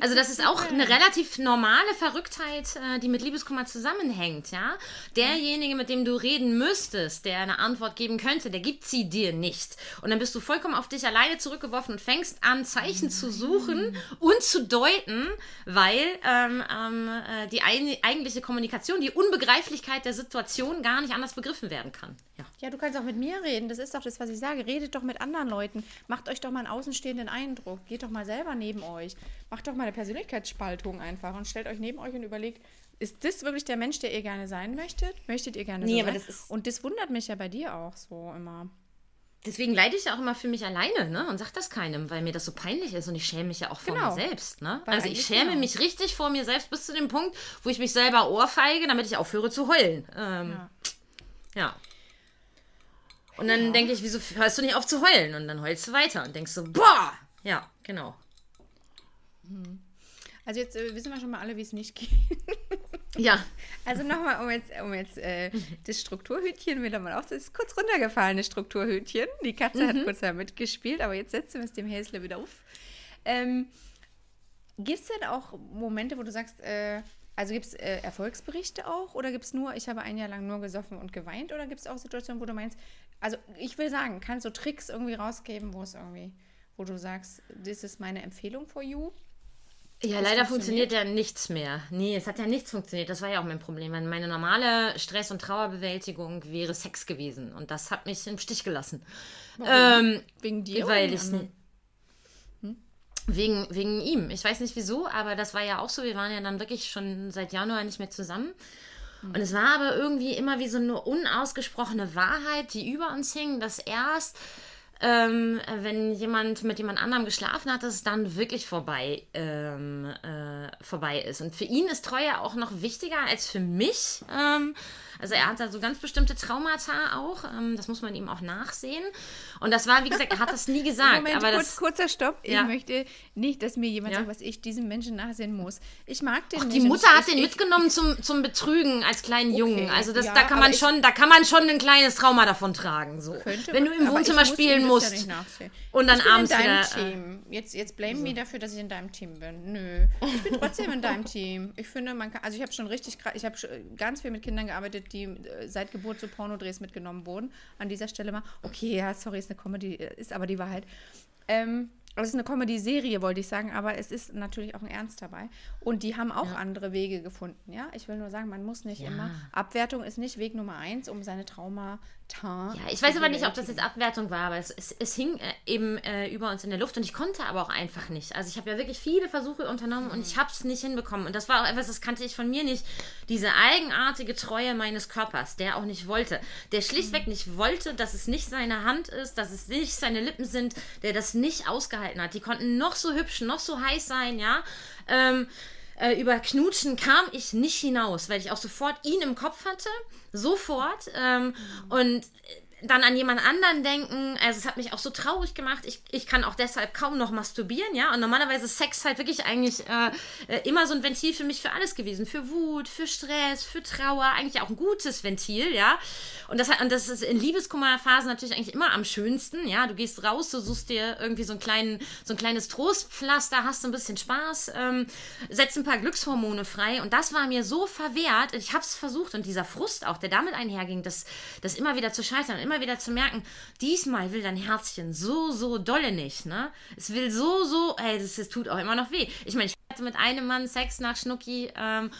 Also das ist auch eine relativ normale Verrücktheit, äh, die mit Liebeskummer zusammenhängt, ja. Derjenige, mit dem du reden müsstest, der eine Antwort geben könnte, der gibt sie dir nicht. Und dann bist du vollkommen auf dich alleine zurückgeworfen und fängst an, Zeichen zu suchen und zu deuten, weil ähm, ähm, äh, die ein, eigentliche Kommunikation, die Unbegreiflichkeit der Situation gar nicht anders begriffen werden kann. Ja. Ja, du kannst auch mit mir reden. Das ist doch das, was ich sage. Redet doch mit anderen Leuten. Macht euch doch mal einen außenstehenden Eindruck. Geht doch mal selber neben euch. Macht doch mal eine Persönlichkeitsspaltung einfach und stellt euch neben euch und überlegt, ist das wirklich der Mensch, der ihr gerne sein möchtet? Möchtet ihr gerne Nee, so aber sein? das ist- und das wundert mich ja bei dir auch so immer. Deswegen leide ich ja auch immer für mich alleine, ne? Und sag das keinem, weil mir das so peinlich ist und ich schäme mich ja auch vor Genau. mir selbst, ne? Weil also ich schäme genau. mich richtig vor mir selbst bis zu dem Punkt, wo ich mich selber ohrfeige, damit ich aufhöre zu heulen. Ähm, Ja. ja. Und dann denke ich, wieso hörst du nicht auf zu heulen? Und dann heulst du weiter und denkst so, boah! Ja, genau. Also jetzt äh, wissen wir schon mal alle, wie es nicht geht. (laughs) Ja. Also nochmal, um jetzt, um jetzt äh, das Strukturhütchen wieder mal auf. Das ist kurz runtergefallen, das Strukturhütchen. Die Katze hat kurz da mitgespielt, aber jetzt setzen wir es dem Häsle wieder auf. Ähm, gibt es denn auch Momente, wo du sagst, äh, also gibt es äh, Erfolgsberichte auch oder gibt es nur, ich habe ein Jahr lang nur gesoffen und geweint oder gibt es auch Situationen, wo du meinst, also ich will sagen, kannst du Tricks irgendwie rausgeben, wo es irgendwie, wo du sagst, das ist meine Empfehlung for you? Ja, leider funktioniert ja nichts mehr. Nee, es hat ja nichts funktioniert. Das war ja auch mein Problem. Meine normale Stress- und Trauerbewältigung wäre Sex gewesen. Und das hat mich im Stich gelassen. Ähm, Wegen dir? weil ich wegen ne- wegen, wegen ihm. Ich weiß nicht wieso, aber das war ja auch so. Wir waren ja dann wirklich schon seit Januar nicht mehr zusammen. Und es war aber irgendwie immer wie so eine unausgesprochene Wahrheit, die über uns hing, dass erst, ähm, wenn jemand mit jemand anderem geschlafen hat, dass es dann wirklich vorbei, ähm, äh, vorbei ist. Und für ihn ist Treue auch noch wichtiger als für mich. Ähm, also er hat da so ganz bestimmte Traumata auch. Ähm, das muss man ihm auch nachsehen. Und das war, wie gesagt, er hat das nie (laughs) gesagt. Moment, aber kurz, das, kurzer Stopp. Ja. Ich möchte nicht, dass mir jemand Ja. sagt, was ich diesem Menschen nachsehen muss. Ich mag den Ach, nicht. die Mutter ich, hat den ich, mitgenommen zum, zum Betrügen als kleinen Jungen. Also das, ja, da kann man ich- schon, da kann man schon ein kleines Trauma davon tragen. So. Könnte Wenn du im Wohnzimmer ich muss spielen musst. Und dann ich bin abends in deinem wieder, äh, Team. Jetzt, jetzt blame me dafür, dass ich in deinem Team bin. Nö. Ich bin (laughs) trotzdem in deinem Team. Ich finde, man kann, also ich habe schon richtig, ich habe ganz viel mit Kindern gearbeitet, die äh, seit Geburt zu Pornodrehs mitgenommen wurden. An dieser Stelle mal. Okay, ja, sorry, ist eine Comedy, äh, ist aber die Wahrheit. Ähm, es ist eine Comedy-Serie, wollte ich sagen, aber es ist natürlich auch ein Ernst dabei. Und die haben auch andere Wege gefunden, ja. Ich will nur sagen, man muss nicht immer. Abwertung ist nicht Weg Nummer eins, um seine Traumata. Ja, ich weiß aber nicht, ob das jetzt Abwertung war, aber es, es, es hing äh, eben äh, über uns in der Luft und ich konnte aber auch einfach nicht. Also ich habe ja wirklich viele Versuche unternommen und ich habe es nicht hinbekommen. Und das war auch etwas, das kannte ich von mir nicht. Diese eigenartige Treue meines Körpers, der auch nicht wollte. Der schlichtweg nicht wollte, dass es nicht seine Hand ist, dass es nicht seine Lippen sind, der das nicht ausgehalten hat. Die konnten noch so hübsch, noch so heiß sein, ja. Ähm, äh, über Knutschen kam ich nicht hinaus, weil ich auch sofort ihn im Kopf hatte. Sofort. Ähm, Und dann an jemand anderen denken. Also es hat mich auch so traurig gemacht. Ich, ich kann auch deshalb kaum noch masturbieren, ja. Und normalerweise ist Sex halt wirklich eigentlich äh, äh, immer so ein Ventil für mich für alles gewesen. Für Wut, für Stress, für Trauer. Eigentlich auch ein gutes Ventil, ja. Und das, und das ist in Liebeskummerphasen natürlich eigentlich immer am schönsten, ja. Du gehst raus, du suchst dir irgendwie so, einen kleinen, so ein kleines Trostpflaster, hast ein bisschen Spaß, ähm, setzt ein paar Glückshormone frei. Und das war mir so verwehrt. Ich habe es versucht und dieser Frust auch, der damit einherging, das, das immer wieder zu scheitern, immer wieder zu merken, diesmal will dein Herzchen so, so dolle nicht, ne? Es will so, so, ey, das, das tut auch immer noch weh. Ich meine, ich hatte mit einem Mann Sex nach Schnucki ähm,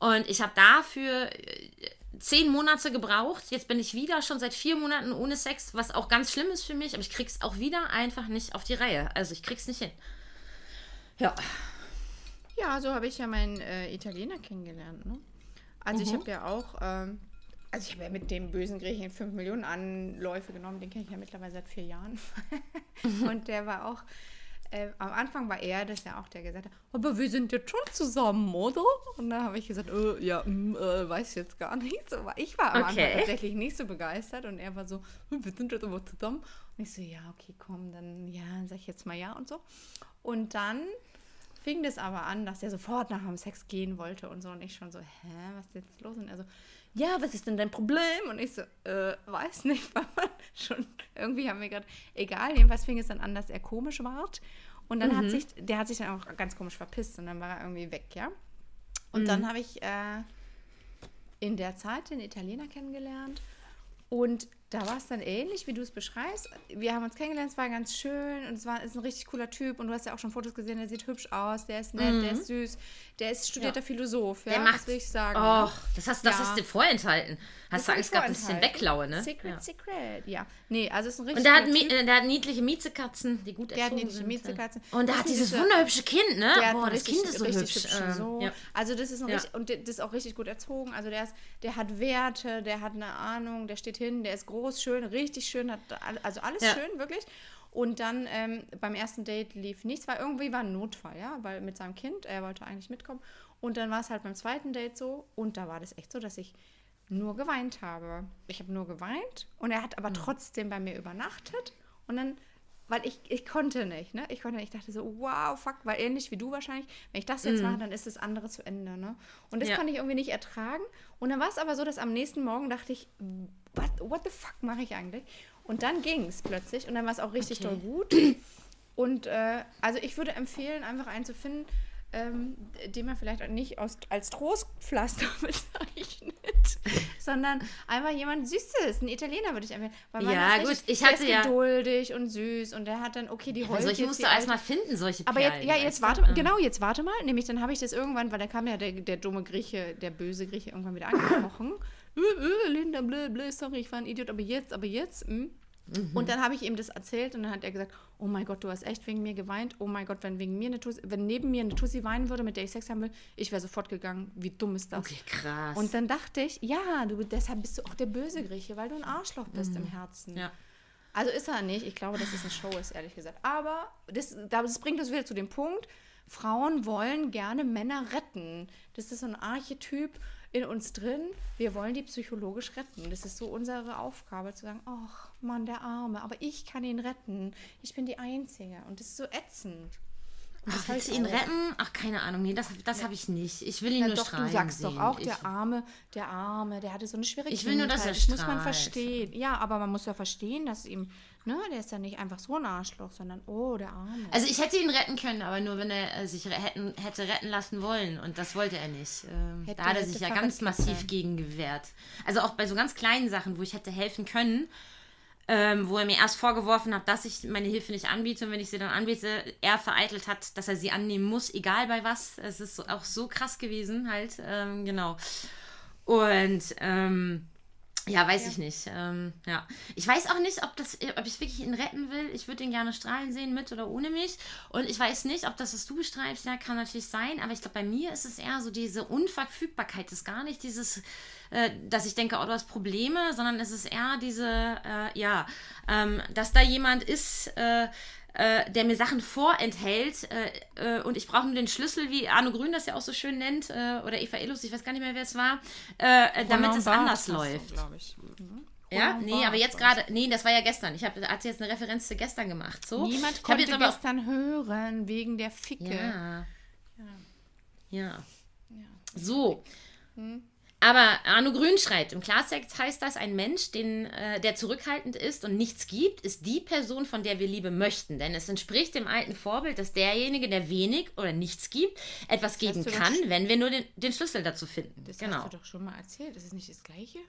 und ich habe dafür äh, zehn Monate gebraucht. Jetzt bin ich wieder schon seit vier Monaten ohne Sex, was auch ganz schlimm ist für mich, aber ich krieg's auch wieder einfach nicht auf die Reihe. Also ich krieg's nicht hin. Ja. Ja, so habe ich ja meinen äh, Italiener kennengelernt. Ne? Also ich habe ja auch, ähm, also ich habe ja mit dem bösen Griechen 5 Millionen Anläufe genommen, den kenne ich ja mittlerweile seit vier Jahren. (laughs) Und der war auch, äh, am Anfang war er das ja auch, der gesagt hat, aber wir sind jetzt schon zusammen, oder? Und da habe ich gesagt, äh, ja, mm, äh, weiß ich jetzt gar nicht. So, ich war am Okay. Anfang tatsächlich nicht so begeistert und er war so, "Hm, wir sind jetzt aber zusammen. Und ich so, ja, okay, komm, dann ja, sag ich jetzt mal ja und so. Und dann fing das aber an, dass er sofort nach dem Sex gehen wollte und so. Und ich schon so, hä, was ist jetzt los? Und er so, ja, was ist denn dein Problem? Und ich so, äh, weiß nicht, (laughs) weil man schon, irgendwie haben wir gerade, egal, jedenfalls fing es dann an, dass er komisch ward. Und dann hat sich, der hat sich dann auch ganz komisch verpisst und dann war er irgendwie weg, ja. Und dann habe ich äh, in der Zeit den Italiener kennengelernt und da war es dann ähnlich, wie du es beschreibst. Wir haben uns kennengelernt, es war ganz schön und es war ist ein richtig cooler Typ und du hast ja auch schon Fotos gesehen, der sieht hübsch aus, der ist nett, der ist süß, der ist studierter Philosoph, ja, Der macht- das will ich sagen. Och, das hast, das Ja. hast du vorenthalten. Hast du Angst gehabt, den vorenthalten. wegklaue, ne? Secret, Ja. secret, ja. Nee, also ist ein richtig Und der hat, Mi Typ. äh, der hat niedliche Miezekatzen, die gut Der hat erzogen niedliche sind. Miezekatzen. Und der hat dieses diese- wunderhübsche Kind, ne? Boah, das richtig- Kind ist so richtig hübsch. hübschen ähm, Sohn. ja. Also das ist ein Ja. richtig, und das ist auch richtig gut erzogen. Also der ist, der hat Werte, der hat eine Ahnung, der steht hin, der ist groß, schön, richtig schön, hat also alles Ja. schön, wirklich. Und dann ähm, beim ersten Date lief nichts, weil irgendwie war ein Notfall, ja, weil mit seinem Kind, er wollte eigentlich mitkommen. Und dann war es halt beim zweiten Date so und da war das echt so, dass ich nur geweint habe. Ich habe nur geweint und er hat aber Mhm. trotzdem bei mir übernachtet und dann weil ich, ich konnte nicht, ne? Ich konnte nicht. Ich dachte so, wow, fuck, weil ähnlich wie du wahrscheinlich, wenn ich das jetzt mache, dann ist das andere zu Ende, ne? Und das. Ja. konnte ich irgendwie nicht ertragen. Und dann war es aber so, dass am nächsten Morgen dachte ich, what, what the fuck mache ich eigentlich? Und dann ging es plötzlich und dann war es auch richtig Okay. doll gut. Und äh, also ich würde empfehlen, einfach einen zu finden, ähm, den man vielleicht auch nicht aus, als Trostpflaster (laughs) bezeichnet, sondern einfach jemand Süßes, ein Italiener würde ich empfehlen. Ja, ist gut, richtig- ich der hatte ist ja- geduldig und süß und der hat dann, okay, die heult solche musst du erstmal finden, solche Aber jetzt, Perlen, ja, jetzt warte, Ähm, genau, jetzt warte mal. Nämlich dann habe ich das irgendwann, weil da kam ja der, der dumme Grieche, der böse Grieche irgendwann wieder angekrochen. äh, äh, Linda, blö, blö, sorry, ich war ein Idiot, aber jetzt, aber jetzt. Hm. Mhm. Und dann habe ich ihm das erzählt und dann hat er gesagt, oh mein Gott, du hast echt wegen mir geweint. Oh mein Gott, wenn wegen mir eine Tussi, wenn neben mir eine Tussi weinen würde, mit der ich Sex haben will, ich wäre sofort gegangen. Wie dumm ist das? Okay, krass. Und dann dachte ich, ja, du, deshalb bist du auch der böse Grieche, weil du ein Arschloch bist im Herzen. Mhm. Ja. Also ist er nicht. Ich glaube, dass es eine Show ist, ehrlich gesagt. Aber das, das bringt uns wieder zu dem Punkt, Frauen wollen gerne Männer retten. Das ist so ein Archetyp in uns drin. Wir wollen die psychologisch retten. Das ist so unsere Aufgabe, zu sagen, ach Mann, der Arme, aber ich kann ihn retten. Ich bin die Einzige. Und das ist so ätzend. Das Ach, willst du ich ihn retten? Ach, keine Ahnung. Nee, das, das habe ich nicht. Ich will ihn Ja, nur doch, strahlen du sagst sehen. doch auch, ich, der Arme, der Arme, der hatte so eine schwere Ich will nur, dass er Kindheit. Das muss man strahlt. verstehen. Ja, aber man muss ja verstehen, dass ihm, ne, der ist ja nicht einfach so ein Arschloch, sondern, oh, der Arme. Also ich hätte ihn retten können, aber nur wenn er äh, sich re hätten, hätte retten lassen wollen. Und das wollte er nicht. Ähm, Hätte, da hat er sich ja ganz massiv gegen gewehrt. Also auch bei so ganz kleinen Sachen, wo ich hätte helfen können, ähm, wo er mir erst vorgeworfen hat, dass ich meine Hilfe nicht anbiete und wenn ich sie dann anbiete, er vereitelt hat, dass er sie annehmen muss, egal bei was. Es ist auch so krass gewesen halt, ähm, genau. Und ähm, ja, weiß ich nicht. Ähm, ja. Ich weiß auch nicht, ob, das, ob ich wirklich ihn retten will. Ich würde ihn gerne strahlen sehen, mit oder ohne mich. Und ich weiß nicht, ob das, was du beschreibst, ja, kann natürlich sein. Aber ich glaube, bei mir ist es eher so diese Unverfügbarkeit. Das ist gar nicht dieses, äh, dass ich denke, oh, du hast Probleme, sondern es ist eher diese, äh, ja, ähm, dass da jemand ist, äh, äh, der mir Sachen vorenthält äh, äh, und ich brauche nur den Schlüssel, wie Arno Grün das ja auch so schön nennt, äh, oder Eva Illus, ich weiß gar nicht mehr, wer es war, äh, äh, damit es anders läuft. Mhm. Ja, Roland nee, Barth aber jetzt gerade, nee, das war ja gestern. Ich habe hat jetzt eine Referenz zu gestern gemacht. So. Niemand konnte jetzt aber gestern hören, wegen der Ficke. Ja. Ja. Ja. So. Hm. Aber Arno Grün schreibt, im Klartext heißt das, ein Mensch, den, äh, der zurückhaltend ist und nichts gibt, ist die Person, von der wir Liebe möchten. Denn es entspricht dem alten Vorbild, dass derjenige, der wenig oder nichts gibt, etwas geben kann, wenn wir nur den, den Schlüssel dazu finden. Das genau. hast du doch schon mal erzählt. Ist es nicht das Gleiche?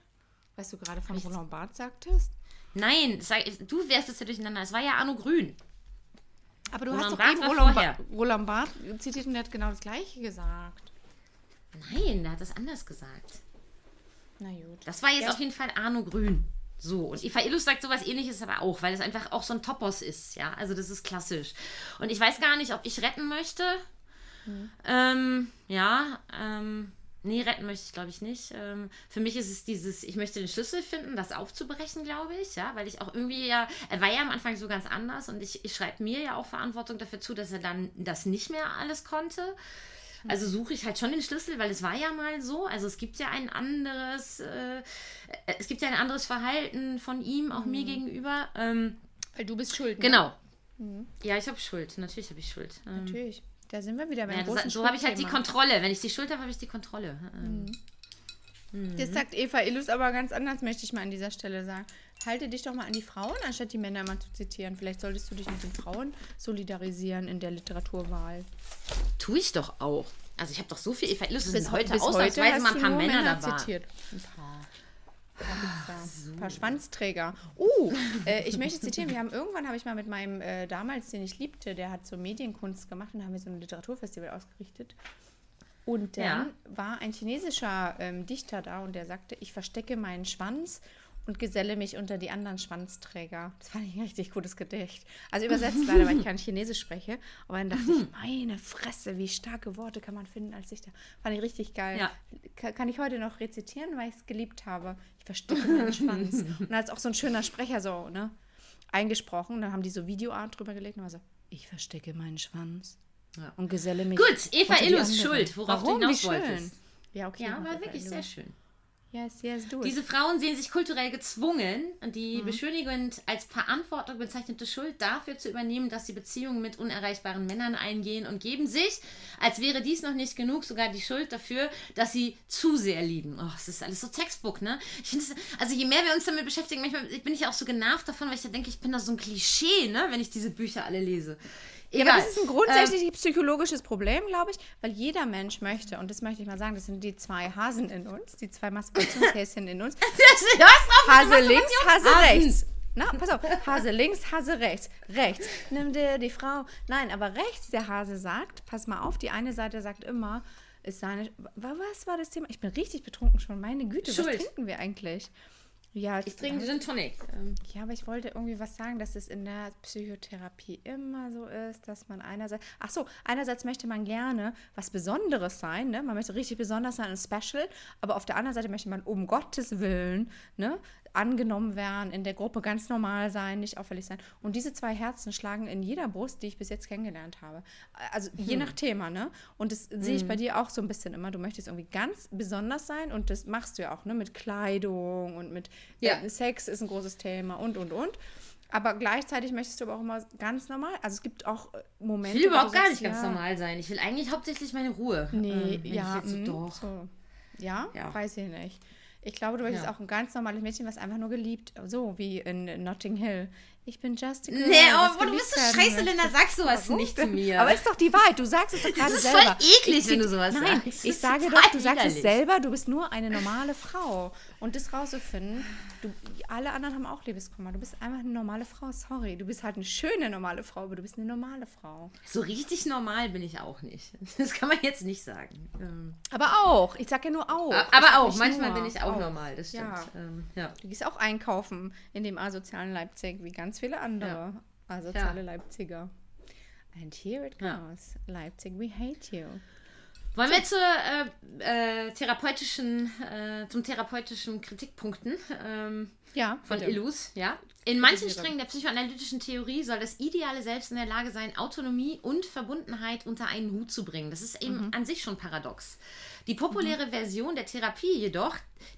Was du gerade von Roland Barth sagtest? Nein, das du wärst es ja durcheinander. Es war ja Arno Grün. Aber du Roland hast doch Barth eben Roland, ba Roland Barth zitiert und der hat genau das Gleiche gesagt. Nein, der hat das anders gesagt. Na gut. Das war jetzt Ja. auf jeden Fall Arno Grün. So, und Eva Illus sagt sowas ähnliches aber auch, weil es einfach auch so ein Topos ist, ja. Also das ist klassisch. Und ich weiß gar nicht, ob ich retten möchte. Ähm, ja, ähm, nee, retten möchte ich, glaube ich, nicht. Ähm, für mich ist es dieses, ich möchte den Schlüssel finden, das aufzubrechen, glaube ich, ja, weil ich auch irgendwie ja, er war ja am Anfang so ganz anders und ich, ich schreibe mir ja auch Verantwortung dafür zu, dass er dann das nicht mehr alles konnte. Also suche ich halt schon den Schlüssel, weil es war ja mal so. Also es gibt ja ein anderes, äh, es gibt ja ein anderes Verhalten von ihm, auch mir gegenüber. Ähm, Weil du bist schuld. Ne? genau. Ja, ich habe Schuld. Natürlich habe ich Schuld. Ähm, Natürlich. Da sind wir wieder beim ja, großen das, so habe ich halt die. Kontrolle. Wenn ich die Schuld habe, habe ich die Kontrolle. Ähm, Das sagt Eva Illus aber ganz anders, möchte ich mal an dieser Stelle sagen. Halte dich doch mal an die Frauen, anstatt die Männer mal zu zitieren. Vielleicht solltest du dich mit den Frauen solidarisieren in der Literaturwahl. Tue ich doch auch. Also ich habe doch so viel Eva Illus. Es sind heute bis ausnahmsweise hast mal ein paar Männer, Männer dabei. zitiert. Ein paar. Ja Ein paar Schwanzträger. Uh, äh, ich möchte zitieren. Wir haben irgendwann habe ich mal mit meinem äh, damals, den ich liebte, der hat so Medienkunst gemacht und haben wir so ein Literaturfestival ausgerichtet. Und dann Ja. war ein chinesischer ähm, Dichter da und der sagte, ich verstecke meinen Schwanz und geselle mich unter die anderen Schwanzträger. Das fand ich ein richtig gutes Gedicht. Also übersetzt leider, weil ich kein Chinesisch spreche. Aber dann dachte ich, meine Fresse, wie starke Worte kann man finden als Dichter. Fand ich richtig geil. Ja. Ka- Kann ich heute noch rezitieren, weil ich es geliebt habe. Ich verstecke meinen Schwanz. (laughs) Und da hat auch so ein schöner Sprecher so, ne, eingesprochen. Dann haben die so Videoart drüber gelegt und war so, ich verstecke meinen Schwanz Ja. und geselle mich. Gut, Eva Illus. Schuld, worauf Warum? du hinaus wolltest. Ja, okay. Ja, war wirklich sehr schön. Yes, yes, do it. Diese Frauen sehen sich kulturell gezwungen, die Mhm. beschönigend als Verantwortung bezeichnete Schuld dafür zu übernehmen, dass sie Beziehungen mit unerreichbaren Männern eingehen und geben sich, als wäre dies noch nicht genug, sogar die Schuld dafür, dass sie zu sehr lieben. Oh, es ist alles so Textbook, ne? Ich finde also je mehr wir uns damit beschäftigen, manchmal bin ich ja auch so genervt davon, weil ich da denke, ich bin da so ein Klischee, ne, wenn ich diese Bücher alle lese. Ja, aber das ist ein grundsätzlich psychologisches Problem, glaube ich, weil jeder Mensch möchte, und das möchte ich mal sagen, das sind die zwei Hasen in uns, die zwei Masturbationshäschen in uns. (laughs) Ähm, mit Hase links, Hase rechts. Na, pass auf. Hase links, Hase rechts. Rechts. Nimm dir die Frau. Nein, aber rechts der Hase sagt, pass mal auf, die eine Seite sagt immer, ist seine. wa- Was war das Thema? Ich bin richtig betrunken schon. Meine Güte, was Schuld. trinken wir eigentlich? Ja, Ich trinke Gin Tonic. Ähm, ja, aber ich wollte irgendwie was sagen, dass es in der Psychotherapie immer so ist, dass man einerseits, ach so, einerseits möchte man gerne was Besonderes sein, ne? Man möchte richtig besonders sein und special, aber auf der anderen Seite möchte man um Gottes Willen, ne? Angenommen werden, in der Gruppe ganz normal sein, nicht auffällig sein. Und diese zwei Herzen schlagen in jeder Brust, die ich bis jetzt kennengelernt habe. Also je nach Thema, ne? Und das sehe ich bei dir auch so ein bisschen immer. Du möchtest irgendwie ganz besonders sein und das machst du ja auch, ne? Mit Kleidung und mit Ja. äh, Sex ist ein großes Thema und und und. Aber gleichzeitig möchtest du aber auch immer ganz normal. Also es gibt auch äh, Momente. Ich will überhaupt gar nicht ganz ja, normal sein. Ich will eigentlich hauptsächlich meine Ruhe. Nee, Ähm, ja, Ich jetzt so, mm, doch. so. Ja? Ja. weiß ich nicht. Ich glaube, du möchtest Ja. auch ein ganz normales Mädchen, was einfach nur geliebt, so wie in Notting Hill. Ich bin just a girl, Nee, was aber du bist so scheiße. Linda. Sag sowas Warum nicht zu mir. Aber ist doch die Wahrheit. Du sagst es doch gerade ist selber. voll eklig, Ich- wenn du sowas Nein, sagst. Das ich ist sage doch, du sagst es widerlich. selber, du bist nur eine normale Frau. Und das rauszufinden, du, alle anderen haben auch Liebeskummer. Du bist einfach eine normale Frau, sorry. Du bist halt eine schöne normale Frau, aber du bist eine normale Frau. So richtig normal bin ich auch nicht. Das kann man jetzt nicht sagen. Ähm, Aber auch. Ich sag ja nur auch. Aber auch, manchmal nur. bin ich auch, normal, das stimmt. Ja. Ähm, ja. Du gehst auch einkaufen in dem asozialen Leipzig, wie ganz viele andere asoziale Leipziger. And here it Ja. goes. Leipzig, we hate you. Wollen wir zur äh, äh, therapeutischen, äh, zum therapeutischen Kritikpunkten ähm, Ja, von bitte. Illus, ja? In manchen. Strängen der psychoanalytischen Theorie soll das ideale Selbst in der Lage sein, Autonomie und Verbundenheit unter einen Hut zu bringen. Das ist eben an sich schon paradox. Die populäre Version der Therapie jedoch,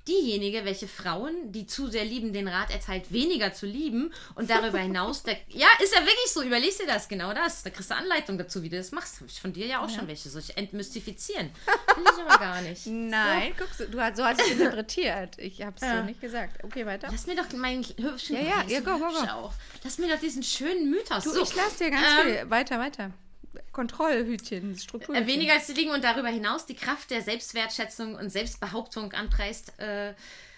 diejenige, welche Frauen, die zu sehr lieben, den Rat erteilt, weniger zu lieben und darüber hinaus, der, (laughs) ja, ist ja wirklich so, überleg dir das, genau das. Da kriegst du Anleitung dazu, wie du das machst. Hab ich von dir ja auch schon welche, solche entmystifizieren. (laughs) Will ich aber gar nicht. Nein, guck, so, du hast, so hast du es interpretiert. Ich habe es Ja. so nicht gesagt. Okay, weiter. Lass mir doch meinen hübschen Ja, ja, ja, go, go, go. Auch. Lass mir doch diesen schönen Mythos. Du, so. ich lasse dir ganz Ähm, viel. Weiter, weiter. Kontrollhütchen, Strukturhütchen. Äh, weniger als zu liegen und darüber hinaus die Kraft der Selbstwertschätzung und Selbstbehauptung anpreist, äh,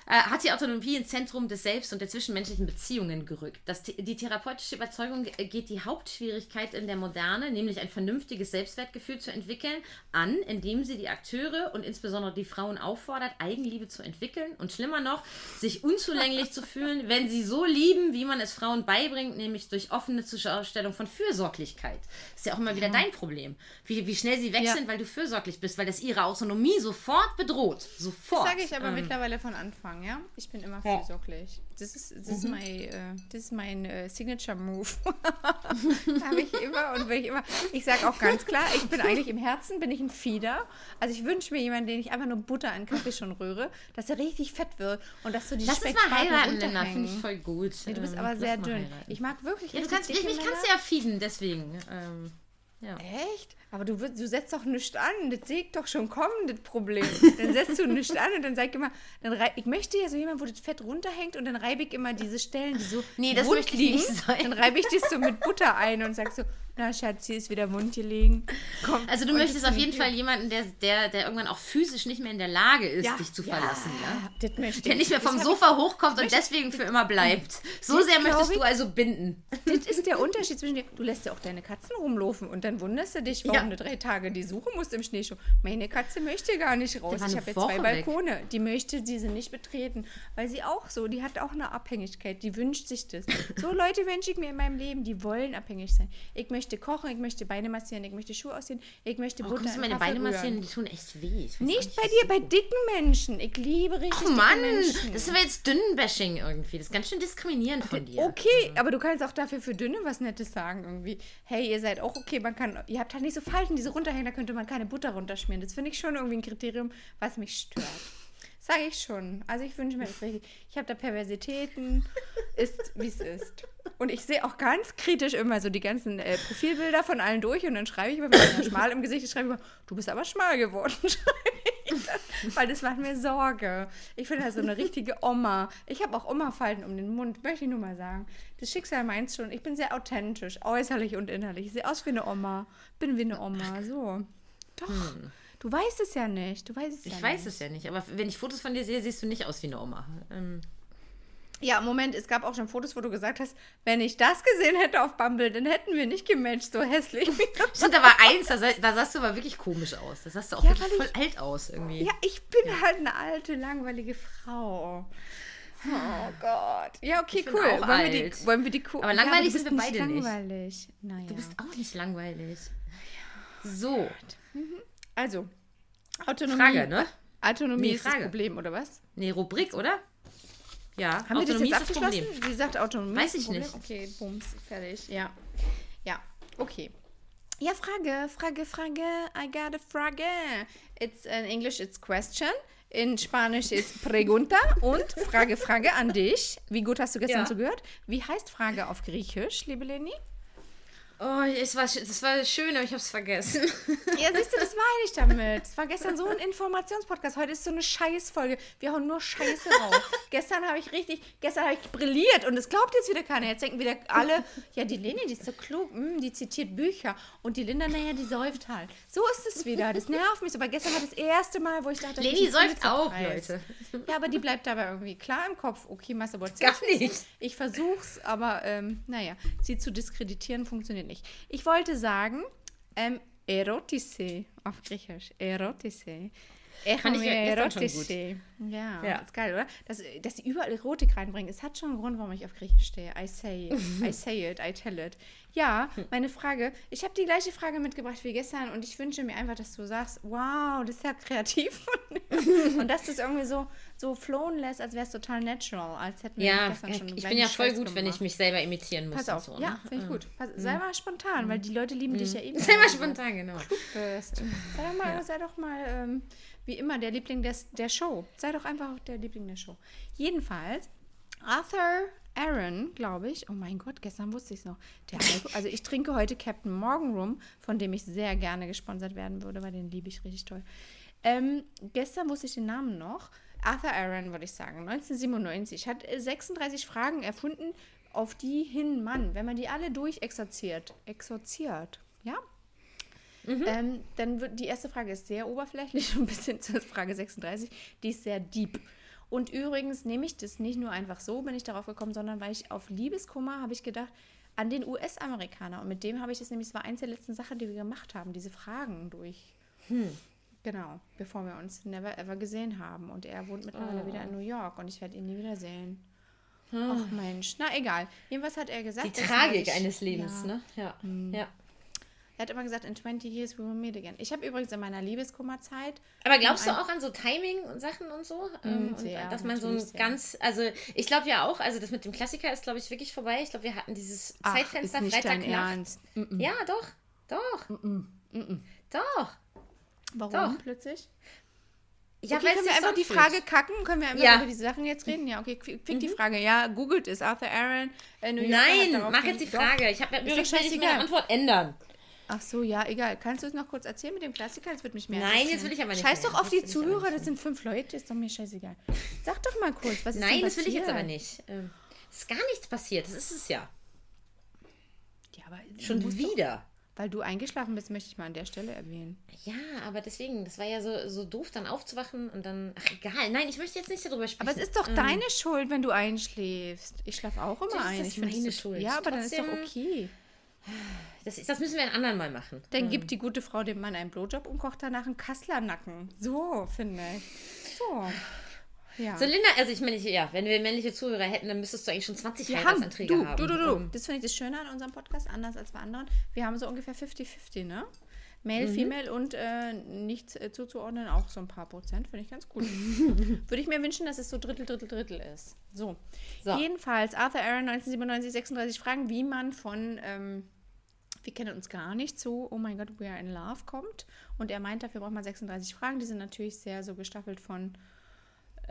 äh, hat die Autonomie ins Zentrum des Selbst und der zwischenmenschlichen Beziehungen gerückt. Das, die therapeutische Überzeugung äh, geht die Hauptschwierigkeit in der Moderne, nämlich ein vernünftiges Selbstwertgefühl zu entwickeln, an, indem sie die Akteure und insbesondere die Frauen auffordert, Eigenliebe zu entwickeln und schlimmer noch, sich unzulänglich zu fühlen, (laughs) wenn sie so lieben, wie man es Frauen beibringt, nämlich durch offene Zuschaustellung von Fürsorglichkeit. Das ist ja auch immer wieder dein Problem. Wie, wie schnell sie weg Ja. sind, weil du fürsorglich bist, weil das ihre Autonomie sofort bedroht. Sofort. Das sage ich aber Ähm, mittlerweile von Anfang, ja? Ich bin immer Ja. fürsorglich. Das ist, das ist Mhm. mein, äh, das ist mein äh, Signature Move. (laughs) Habe ich immer und will ich immer. Ich sage auch ganz klar, ich bin eigentlich im Herzen bin ich ein Fieder. Also ich wünsche mir jemanden, den ich einfach nur Butter in Kaffee schon rühre, dass er richtig fett wird und dass so die Lass uns mal heiraten, Linda. Finde ich voll gut. Nee, du bist Ähm, aber lass sehr dünn. heiraten. Ich mag wirklich Ja, du kannst, mich, dicke mich kannst du ja fieden, deswegen. Ähm, ja. Echt? Aber du, du setzt doch nichts an. Das sehe ich doch schon kommen, das Problem. (laughs) Dann setzt du nichts an und dann sag ich immer, dann rei- ich möchte ja so jemand, wo das Fett runterhängt und dann reibe ich immer diese Stellen, die so Nee, das möchte ich liegen. nicht sein. Dann reibe ich das so mit Butter ein und sag so, na Schatz, hier ist wieder Wund gelegen. Komm. Also du möchtest auf jeden Fall jemanden, der, der, der irgendwann auch physisch nicht mehr in der Lage ist, Ja, dich zu ja, verlassen. Ja? Das möchte Der ich. nicht mehr vom Sofa hochkommt und deswegen für immer bleibt. So sehr möchtest du ich. also binden. Das ist der Unterschied zwischen dir. Du lässt ja auch deine Katzen rumlaufen und dann wunderst du dich, warum Ja. du drei Tage die suchen musst im Schneeschuh. Meine Katze möchte gar nicht raus. Ich habe jetzt zwei weg. Balkone. Die möchte diese nicht betreten, weil sie auch so, die hat auch eine Abhängigkeit, die wünscht sich das. So Leute wünsche ich mir in meinem Leben, die wollen abhängig sein. Ich möchte kochen, ich möchte Beine massieren, ich möchte Schuhe ausziehen, ich möchte Oh, Butter du in meine Beine massieren? Die tun echt weh. Auch Nicht bei dir, das bei dicken Menschen. Ich liebe richtig Ach Mann, Menschen. das ist aber jetzt Dünnenbashing irgendwie. Das ist ganz schön diskriminierend von dir. Okay, aber du kannst auch dafür für Dünne was Nettes sagen irgendwie. Hey, ihr seid auch okay, man kann, ihr habt halt nicht so Falten, die so runterhängen, da könnte man keine Butter runterschmieren. Das finde ich schon irgendwie ein Kriterium, was mich stört. Sage ich schon. Also ich wünsche mir das richtig. Ich habe da Perversitäten, ist wie es ist. Und ich sehe auch ganz kritisch immer so die ganzen äh, Profilbilder von allen durch und dann schreibe ich immer, wenn einer schmal im Gesicht schreibe ich immer, du bist aber schmal geworden. (laughs) ich dann. Weil das macht mir Sorge. Ich finde halt so eine richtige Oma. Ich habe auch Oma-Falten um den Mund, möchte ich nur mal sagen. Das Schicksal meint schon, ich bin sehr authentisch, äußerlich und innerlich. Ich sehe aus wie eine Oma, bin wie eine Oma, so. Doch. Du weißt es ja nicht. Du weißt es ja Hm. Ich weiß nicht. es ja nicht, aber wenn ich Fotos von dir sehe, siehst du nicht aus wie eine Oma. Ähm, Ja, Moment, es gab auch schon Fotos, wo du gesagt hast, wenn ich das gesehen hätte auf Bumble, dann hätten wir nicht gematcht, so hässlich das. (laughs) stimmt, da war eins, da, sah- da sahst du aber wirklich komisch aus. Da sahst du auch Ja, wirklich voll alt aus irgendwie. Ja, ich bin halt eine alte, langweilige Frau. Oh Gott. Ja, okay, cool. wollen, wir die, wollen wir die Co Aber langweilig bist sind wir beide nicht. langweilig. Naja. Du bist auch nicht langweilig. So, also, Autonomie. Frage, ne? Autonomie Nee, ist das Frage. Problem, oder was? Nee, Rubrik, oder? Ja, Haben wir das Autonomie jetzt ist das abgeschlossen? Problem. Sie sagt Autonomie. Weiß ich Problem. Okay, bums, fertig. Ja. Ja, okay. Ja, Frage, Frage, Frage. I got a Frage. It's in English, it's question. In Spanisch ist Pregunta und Frage, Frage an dich. Wie gut hast du gestern Ja. zugehört? Wie heißt Frage auf Griechisch, liebe Leni? Oh, es war, das war schön, aber ich hab's vergessen. (laughs) Ja, siehst du, das meine ich damit. Es war gestern so ein Informationspodcast. Heute ist so eine Scheißfolge. Wir hauen nur Scheiße raus. gestern habe ich richtig, gestern habe ich brilliert und es glaubt jetzt wieder keiner. Jetzt denken wieder alle, ja, die Leni, die ist so klug, hm, die zitiert Bücher. Und die Linda, naja, die säuft halt. So ist es wieder. Das nervt mich so. Aber gestern war das erste Mal, wo ich dachte, Leni säuft auch. Leute. Ja, aber die bleibt dabei irgendwie klar im Kopf. Okay, Masterboard. Gar nicht. Ich versuch's, aber ähm, naja, sie zu diskreditieren funktioniert nicht. Ich wollte sagen, ähm, Erotise auf Griechisch. Erotise. Fand ich gut. Ja, Ja. ist geil, oder? Dass, dass sie überall Erotik reinbringen. Es hat schon einen Grund, warum ich auf Griechisch stehe. I say it. (laughs) I say it. I tell it. Ja, meine Frage. Ich habe die gleiche Frage mitgebracht wie gestern und ich wünsche mir einfach, dass du sagst, wow, das ist ja kreativ. (laughs) und dass du es irgendwie so, so flowen lässt, als wäre es total natural. Als hätten wir Ja, gestern schon einen ich bin ja voll Scheiß gut, wenn gemacht. ich mich selber imitieren muss. Pass auf, so, ja, ne? finde ich gut. Pass, sei mal spontan, weil die Leute lieben dich ja eben. (laughs) Sei mal spontan, genau. Bist. Sei doch mal, sei doch mal ähm, wie immer der Liebling des, der Show. Sei doch einfach der Liebling der Show. Jedenfalls, Arthur Aaron, glaube ich. Oh mein Gott, gestern wusste ich es noch. (laughs) Also ich trinke heute Captain Morgan Rum, von dem ich sehr gerne gesponsert werden würde, weil den liebe ich richtig toll. Ähm, gestern wusste ich den Namen noch. Arthur Aaron, würde ich sagen, 1997, hat äh, 36 Fragen erfunden, auf die hin man, wenn man die alle durchexerziert, exorziert, ja, ähm, dann wird die erste Frage ist sehr oberflächlich (laughs) und bis hin zur Frage 36, die ist sehr deep. Und übrigens nehme ich das nicht nur einfach so, bin ich darauf gekommen, sondern weil ich auf Liebeskummer habe ich gedacht an den US-Amerikaner. Und mit dem habe ich das nämlich, es war eins der letzten Sachen, die wir gemacht haben, diese Fragen durch. Genau, bevor wir uns never ever gesehen haben. Und er wohnt mittlerweile wieder in New York und ich werde ihn nie wiedersehen. Ach Mensch, na egal. Jedenfalls hat er gesagt, Die Tragik ich- eines Lebens, ja, ne? Ja. ja. Er hat immer gesagt, in 20 years we will meet again. Ich habe übrigens in meiner Liebeskummerzeit. Aber glaubst du auch an so Timing und Sachen und so? Ähm, und sehr, dass man so ein sehr. ganz, also ich glaube ja auch, also das mit dem Klassiker ist, glaube ich, wirklich vorbei. Ich glaube, wir hatten dieses Ach, Zeitfenster ist nicht Freitagnacht. Ernst. Mm-mm. Ja, doch, doch. Doch. Warum Doch. plötzlich? Ja, okay, weil können wir einfach die Frage anfühlt. kacken? Können wir einfach Ja. über diese Sachen jetzt reden? Ja, okay, quick, quick die Frage. Ja, googelt es. Arthur Aaron, äh, Nein, mach jetzt die hin- Doch. Frage. Ich habe Ist doch übrigens werde ich meine. Antwort ändern. Ach so, ja, egal. Kannst du es noch kurz erzählen mit dem Klassiker? Das wird mich mehr Nein, jetzt will ich aber nicht Scheiß doch auf die Zuhörer, das sind fünf Leute, ist doch mir scheißegal. Sag doch mal kurz, was ist Nein, denn das will ich jetzt aber nicht. Ähm, Es ist gar nichts passiert. Das ist es ja. Ja, aber Schon wieder. Weil du eingeschlafen bist, möchte ich mal an der Stelle erwähnen. Ja, aber deswegen, das war ja so, so doof, dann aufzuwachen und dann. Ach, egal. Nein, ich möchte jetzt nicht darüber sprechen. Aber es ist doch deine Schuld, wenn du einschläfst. Ich schlafe auch immer Das ein. ist Ich finde meine Schuld. Ja, aber dann ist doch Trotzdem- okay. Das, ist, das müssen wir ein andermal machen. Dann gibt die gute Frau dem Mann einen Blowjob und kocht danach einen Kasslernacken. So, finde ich. So. Ja. So, Linda, also ich meine, ja, wenn wir männliche Zuhörer hätten, dann müsstest du eigentlich schon 20 wir haben, Heiratsanträge du, haben. du, du, du. Ähm, Das finde ich das Schöne an unserem Podcast, anders als bei anderen. Wir haben so ungefähr 50-50, ne? Male, Mhm. Female und äh, nichts äh, zuzuordnen, auch so ein paar Prozent, finde ich ganz gut. (laughs) Würde ich mir wünschen, dass es so Drittel, Drittel, Drittel ist. So. So. Jedenfalls, Arthur Aaron, 1997, 36 Fragen, wie man von, ähm, wir kennen uns gar nicht, zu Oh my God, we are in love kommt. Und er meint, dafür braucht man 36 Fragen. Die sind natürlich sehr so gestaffelt von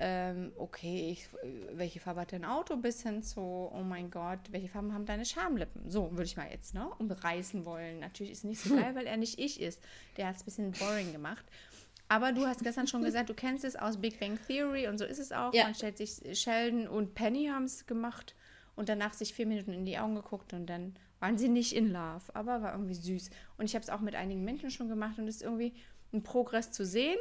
ähm, okay, ich, welche Farbe hat dein Auto, bis hin zu, oh mein Gott, welche Farben haben deine Schamlippen? So würde ich mal jetzt, ne, umreißen wollen. Natürlich ist es nicht so geil, (laughs) weil er nicht ich ist. Der hat es ein bisschen boring gemacht. Aber du hast gestern schon gesagt, du kennst es aus Big Bang Theory und so ist es auch. Ja. Man stellt sich, Sheldon und Penny haben es gemacht und danach sich vier Minuten in die Augen geguckt und dann waren sie nicht in Love, aber war irgendwie süß. Und ich habe es auch mit einigen Menschen schon gemacht und es ist irgendwie ein Progress zu sehen.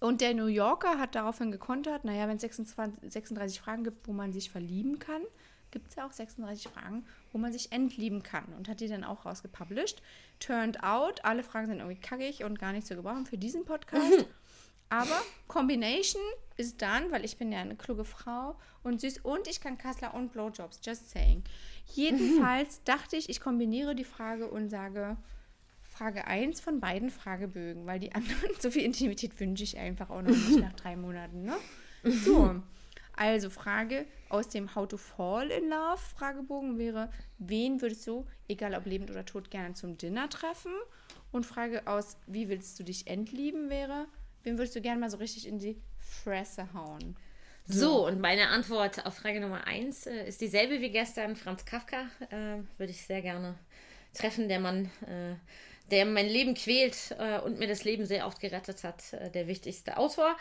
Und der New Yorker hat daraufhin gekontert, naja, wenn es 26 36 Fragen gibt, wo man sich verlieben kann, gibt es ja auch 36 Fragen, wo man sich entlieben kann. Und hat die dann auch rausgepublished. Turned out, alle Fragen sind irgendwie kackig und gar nicht zu gebrauchen für diesen Podcast. (laughs) Aber Combination ist dann, weil ich bin ja eine kluge Frau und süß und ich kann Kassler und Blowjobs, just saying. (laughs) Jedenfalls dachte ich, ich kombiniere die Frage und sage Frage 1 von beiden Fragebögen, weil die anderen, (laughs) so viel Intimität wünsche ich einfach auch noch nicht (laughs) nach drei Monaten, ne? So, also Frage aus dem How to Fall in Love Fragebogen wäre, wen würdest du, egal ob lebend oder tot, gerne zum Dinner treffen? Und Frage aus, wie willst du dich entlieben wäre, wen würdest du gerne mal so richtig in die Fresse hauen. So, und meine Antwort auf Frage Nummer eins äh, ist dieselbe wie gestern. Franz Kafka äh, würde ich sehr gerne treffen. Der Mann, äh, der mein Leben quält äh, und mir das Leben sehr oft gerettet hat. Äh, der wichtigste Autor.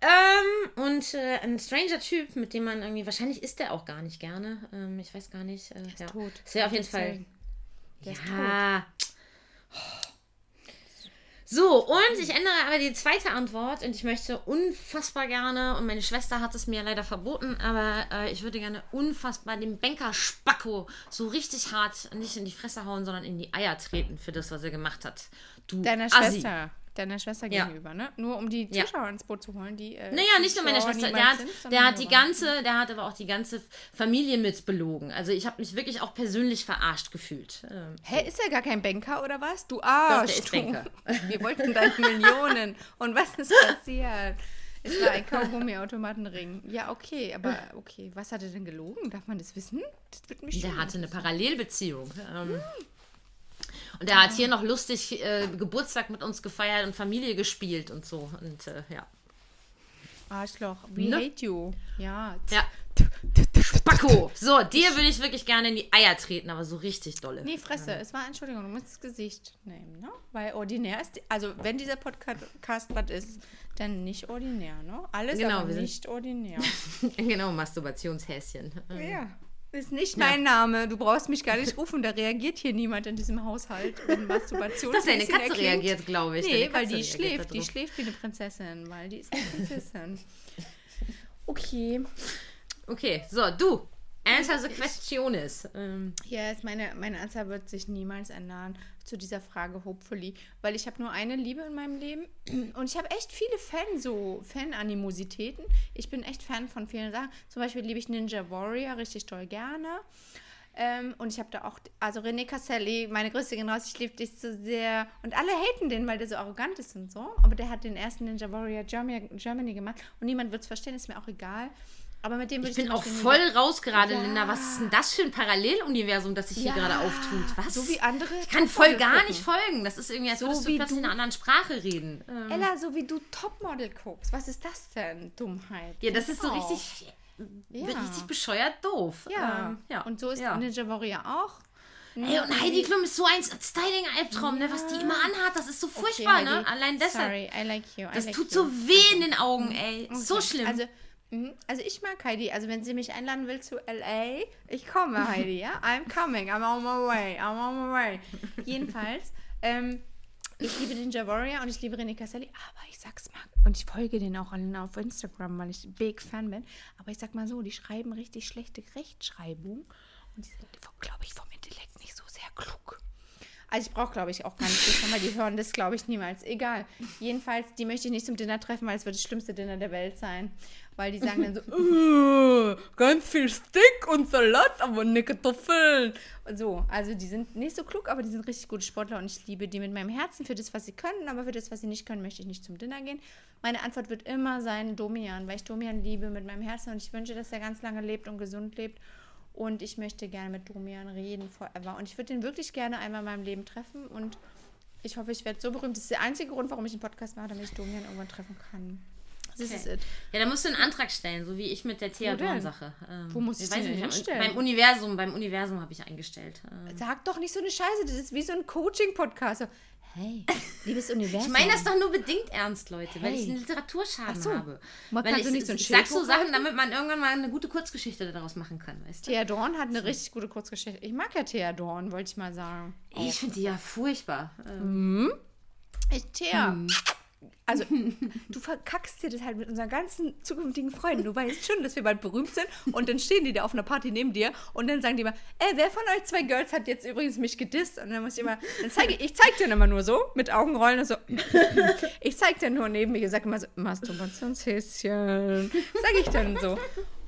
Ähm, und äh, ein stranger Typ, mit dem man irgendwie, wahrscheinlich ist der auch gar nicht gerne. Ähm, ich weiß gar nicht. Äh, ist ja. tot. Das wäre auf jeden. Fall. Der ist ja. So, und ich ändere aber die zweite Antwort und ich möchte unfassbar gerne, und meine Schwester hat es mir leider verboten, aber äh, ich würde gerne unfassbar dem Banker Spacko so richtig hart nicht in die Fresse hauen, sondern in die Eier treten für das, was er gemacht hat. Du Deiner Assi. Schwester. Deiner Schwester Ja. gegenüber, ne? Nur um die Ja. Zuschauer ins Boot zu holen, die. Äh, Naja, nicht nur meine Schwester, der hat, sind, der hat die ganze, der hat aber auch die ganze Familie mit belogen. Also ich habe mich wirklich auch persönlich verarscht gefühlt. Ähm, Hä, ist er gar kein Banker oder was? Du Doch, Arsch. der ist. Banker. (laughs) Wir wollten deine (laughs) Millionen. Und was ist passiert? Es war ein Kaugummi-Automatenring. Ja, okay, aber okay. Was hat er denn gelogen? Darf man das wissen? Das wird mich Der hatte eine. Parallelbeziehung. Ähm, und er hat hier noch lustig äh, Geburtstag mit uns gefeiert und Familie gespielt und so. Und äh, ja. Arschloch. We Ne? hate you. Ja. Ja. Spacko! So, dir würde ich wirklich gerne in die Eier treten, aber so richtig dolle. Nee, Fresse. Es war, Entschuldigung, du musst das Gesicht nehmen, ne? Weil ordinär ist, also wenn dieser Podcast was ist, dann nicht ordinär, ne? Alles Genau, nicht ordinär. (laughs) genau, Masturbationshäschen. Ähm, ja. Ist nicht mein Name. Du brauchst mich gar nicht rufen. Da reagiert hier niemand in diesem Haushalt, wenn Masturbation Dass deine Katze erklingt. reagiert, glaube ich. Nee, weil die schläft. Die schläft wie eine Prinzessin, weil die ist eine Prinzessin. (laughs) Okay. Okay, so, du. Answer the questiones. Ähm, Yes, meine, meine Anzahl wird sich niemals ändern zu dieser Frage, hopefully. Weil ich habe nur eine Liebe in meinem Leben und ich habe echt viele Fan, so Fan-Animositäten. Ich bin echt Fan von vielen Sachen. Zum Beispiel liebe ich Ninja Warrior richtig doll gerne. Ähm, und ich habe da auch, also René Casselli, meine größte Genosse, ich liebe dich so sehr. Und alle haten den, weil der so arrogant ist und so. Aber der hat den ersten Ninja Warrior Germany, Germany gemacht und niemand wird es verstehen, ist mir auch egal. Aber mit dem ich bin zum auch voll raus gerade, Ja. Linda. Was ist denn das für ein Paralleluniversum, das sich Ja, hier gerade auftut? Was? so wie andere Ich kann voll gar gucken. nicht folgen. Das ist irgendwie, als So würdest du plötzlich in einer anderen Sprache reden. Ähm, Ella, so wie du Topmodel guckst. Was ist das denn? Dummheit. ja, das ist so Auch. richtig, Ja. richtig bescheuert doof. Ja. Ähm, ja. Und so ist ja. Ninja Warrior auch. Ey, und Heidi Klum ist so ein Styling-Albtraum, ne? Was die immer anhat, das ist so furchtbar, ne? Heidi. Allein deshalb. Sorry, I like you. I Das like tut you. so weh in den Augen, ey. So Okay. schlimm. Also. Also ich mag Heidi. Also wenn sie mich einladen will zu LA, ich komme, Heidi, ja? I'm coming. I'm on my way. I'm on my way. Jedenfalls, ähm, ich liebe Ninja Warrior und ich liebe René Casselli, aber ich sag's mal, und ich folge denen auch allen auf Instagram, weil ich big Fan bin, aber ich sag mal so, die schreiben richtig schlechte Rechtschreibung und die sind, glaube ich, vom Intellekt nicht so sehr klug. Also ich brauche, glaube ich, auch gar nicht weil die hören das, glaube ich, niemals. Egal. Jedenfalls, die möchte ich nicht zum Dinner treffen, weil es wird das schlimmste Dinner der Welt sein. Weil die sagen dann so, (laughs) "Äh, ganz viel Steak und Salat, aber ne Kartoffeln. So, also die sind nicht so klug, aber die sind richtig gute Sportler und ich liebe die mit meinem Herzen für das, was sie können, aber für das, was sie nicht können, möchte ich nicht zum Dinner gehen. Meine Antwort wird immer sein Domian, weil ich Domian liebe mit meinem Herzen und ich wünsche, dass er ganz lange lebt und gesund lebt. Und ich möchte gerne mit Domian reden, forever. Und ich würde ihn wirklich gerne einmal in meinem Leben treffen. Und ich hoffe, ich werde so berühmt. Das ist der einzige Grund, warum ich einen Podcast mache, damit ich Domian irgendwann treffen kann. Das Okay. ist es. Ja, da musst du einen Antrag stellen, so wie ich mit der? Theodorn-Sache. Ähm, Wo muss ich den weiß denn nicht, hinstellen? Beim Universum, beim Universum habe ich eingestellt. Ähm, Sag doch nicht so eine Scheiße. Das ist wie so ein Coaching-Podcast. So, hey, liebes Universum. Ich meine das doch nur bedingt ernst, Leute, weil Hey. ich einen Literaturschaden so. habe. Man weil kann ich, so nicht so ein ich Schild sag so? Sachen, damit man irgendwann mal eine gute Kurzgeschichte daraus machen kann, weißt du? Thea Dorn hat eine richtig gute Kurzgeschichte. Ich mag ja Thea Dorn, wollte ich mal sagen. Ich finde die ja furchtbar. Ähm, Ich, Thea. Also, du verkackst dir das halt mit unseren ganzen zukünftigen Freunden. Du weißt schon, dass wir bald berühmt sind und dann stehen die da auf einer Party neben dir und dann sagen die immer, ey, wer von euch zwei Girls hat jetzt übrigens mich gedisst? Und dann muss ich immer, dann zeige ich, ich zeig dir immer nur so, mit Augenrollen und so. Ich zeig dir nur neben mir, ich sag immer so, Masturbationshäschen. Sag ich dann so.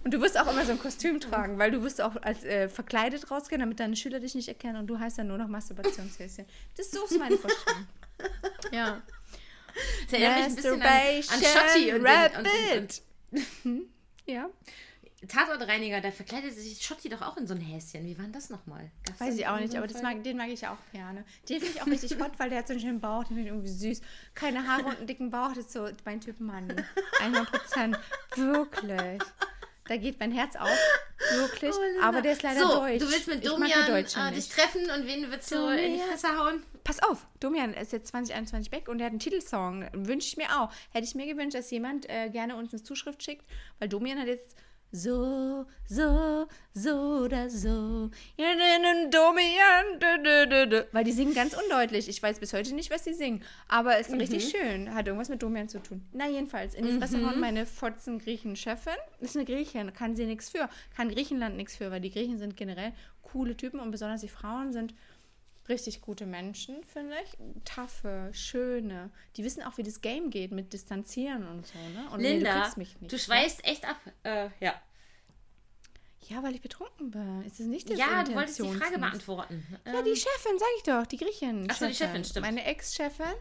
Und du wirst auch immer so ein Kostüm tragen, weil du wirst auch als äh, verkleidet rausgehen, damit deine Schüler dich nicht erkennen und du heißt dann nur noch Masturbationshäschen. Das so ist meine Vorstellung. Ja. Das erinnert mich ein bisschen an, an Schotti und, den- und, und, Rabbit. (laughs) Ja. Tatortreiniger, da verkleidet sich Schotti doch auch in so ein Häschen. Wie war denn das nochmal? Gab's Weiß ich auch nicht, aber mag, den mag ich auch gerne. Den finde ich auch richtig hot, weil der hat so einen schönen Bauch, den finde ich irgendwie süß. Keine Haare und einen dicken Bauch, das ist so mein Typ Mann. (laughs) 100 Prozent. Wirklich. Da geht mein Herz auf. (gasps) Wirklich. aber der ist leider Oh, so, deutsch. du willst mit Domian äh, dich treffen und wen willst du in die Domian. Fresse hauen? Pass auf, Domian ist jetzt 2021 weg und er hat einen Titelsong. Wünsche ich mir auch. Hätte ich mir gewünscht, dass jemand äh, gerne uns eine Zuschrift schickt, weil Domian hat jetzt so, so, so oder so. Ne, ne, dü. Weil die singen ganz undeutlich. Ich weiß bis heute nicht, was sie singen. Aber ist richtig schön. Hat irgendwas mit Domian zu tun. Na, jedenfalls. In die Fresse hauen meine fotzen Griechen-Chefin. Ist eine Griechin. Kann sie nichts für. Kann Griechenland nichts für, weil die Griechen sind generell coole Typen und besonders die Frauen sind richtig gute Menschen, finde ich. Taffe, schöne. Die wissen auch, wie das Game geht mit Distanzieren und so, ne? Und nee, du Linda, kriegst mich nicht. du ne? schweißt echt ab. Äh, ja. Ja, weil ich betrunken bin. Ist es nicht das Ja, du wolltest die Frage beantworten. Ja, die Chefin, sag ich doch, die Griechin. Ach so, die Chefin, stimmt. Meine Ex-Chefin.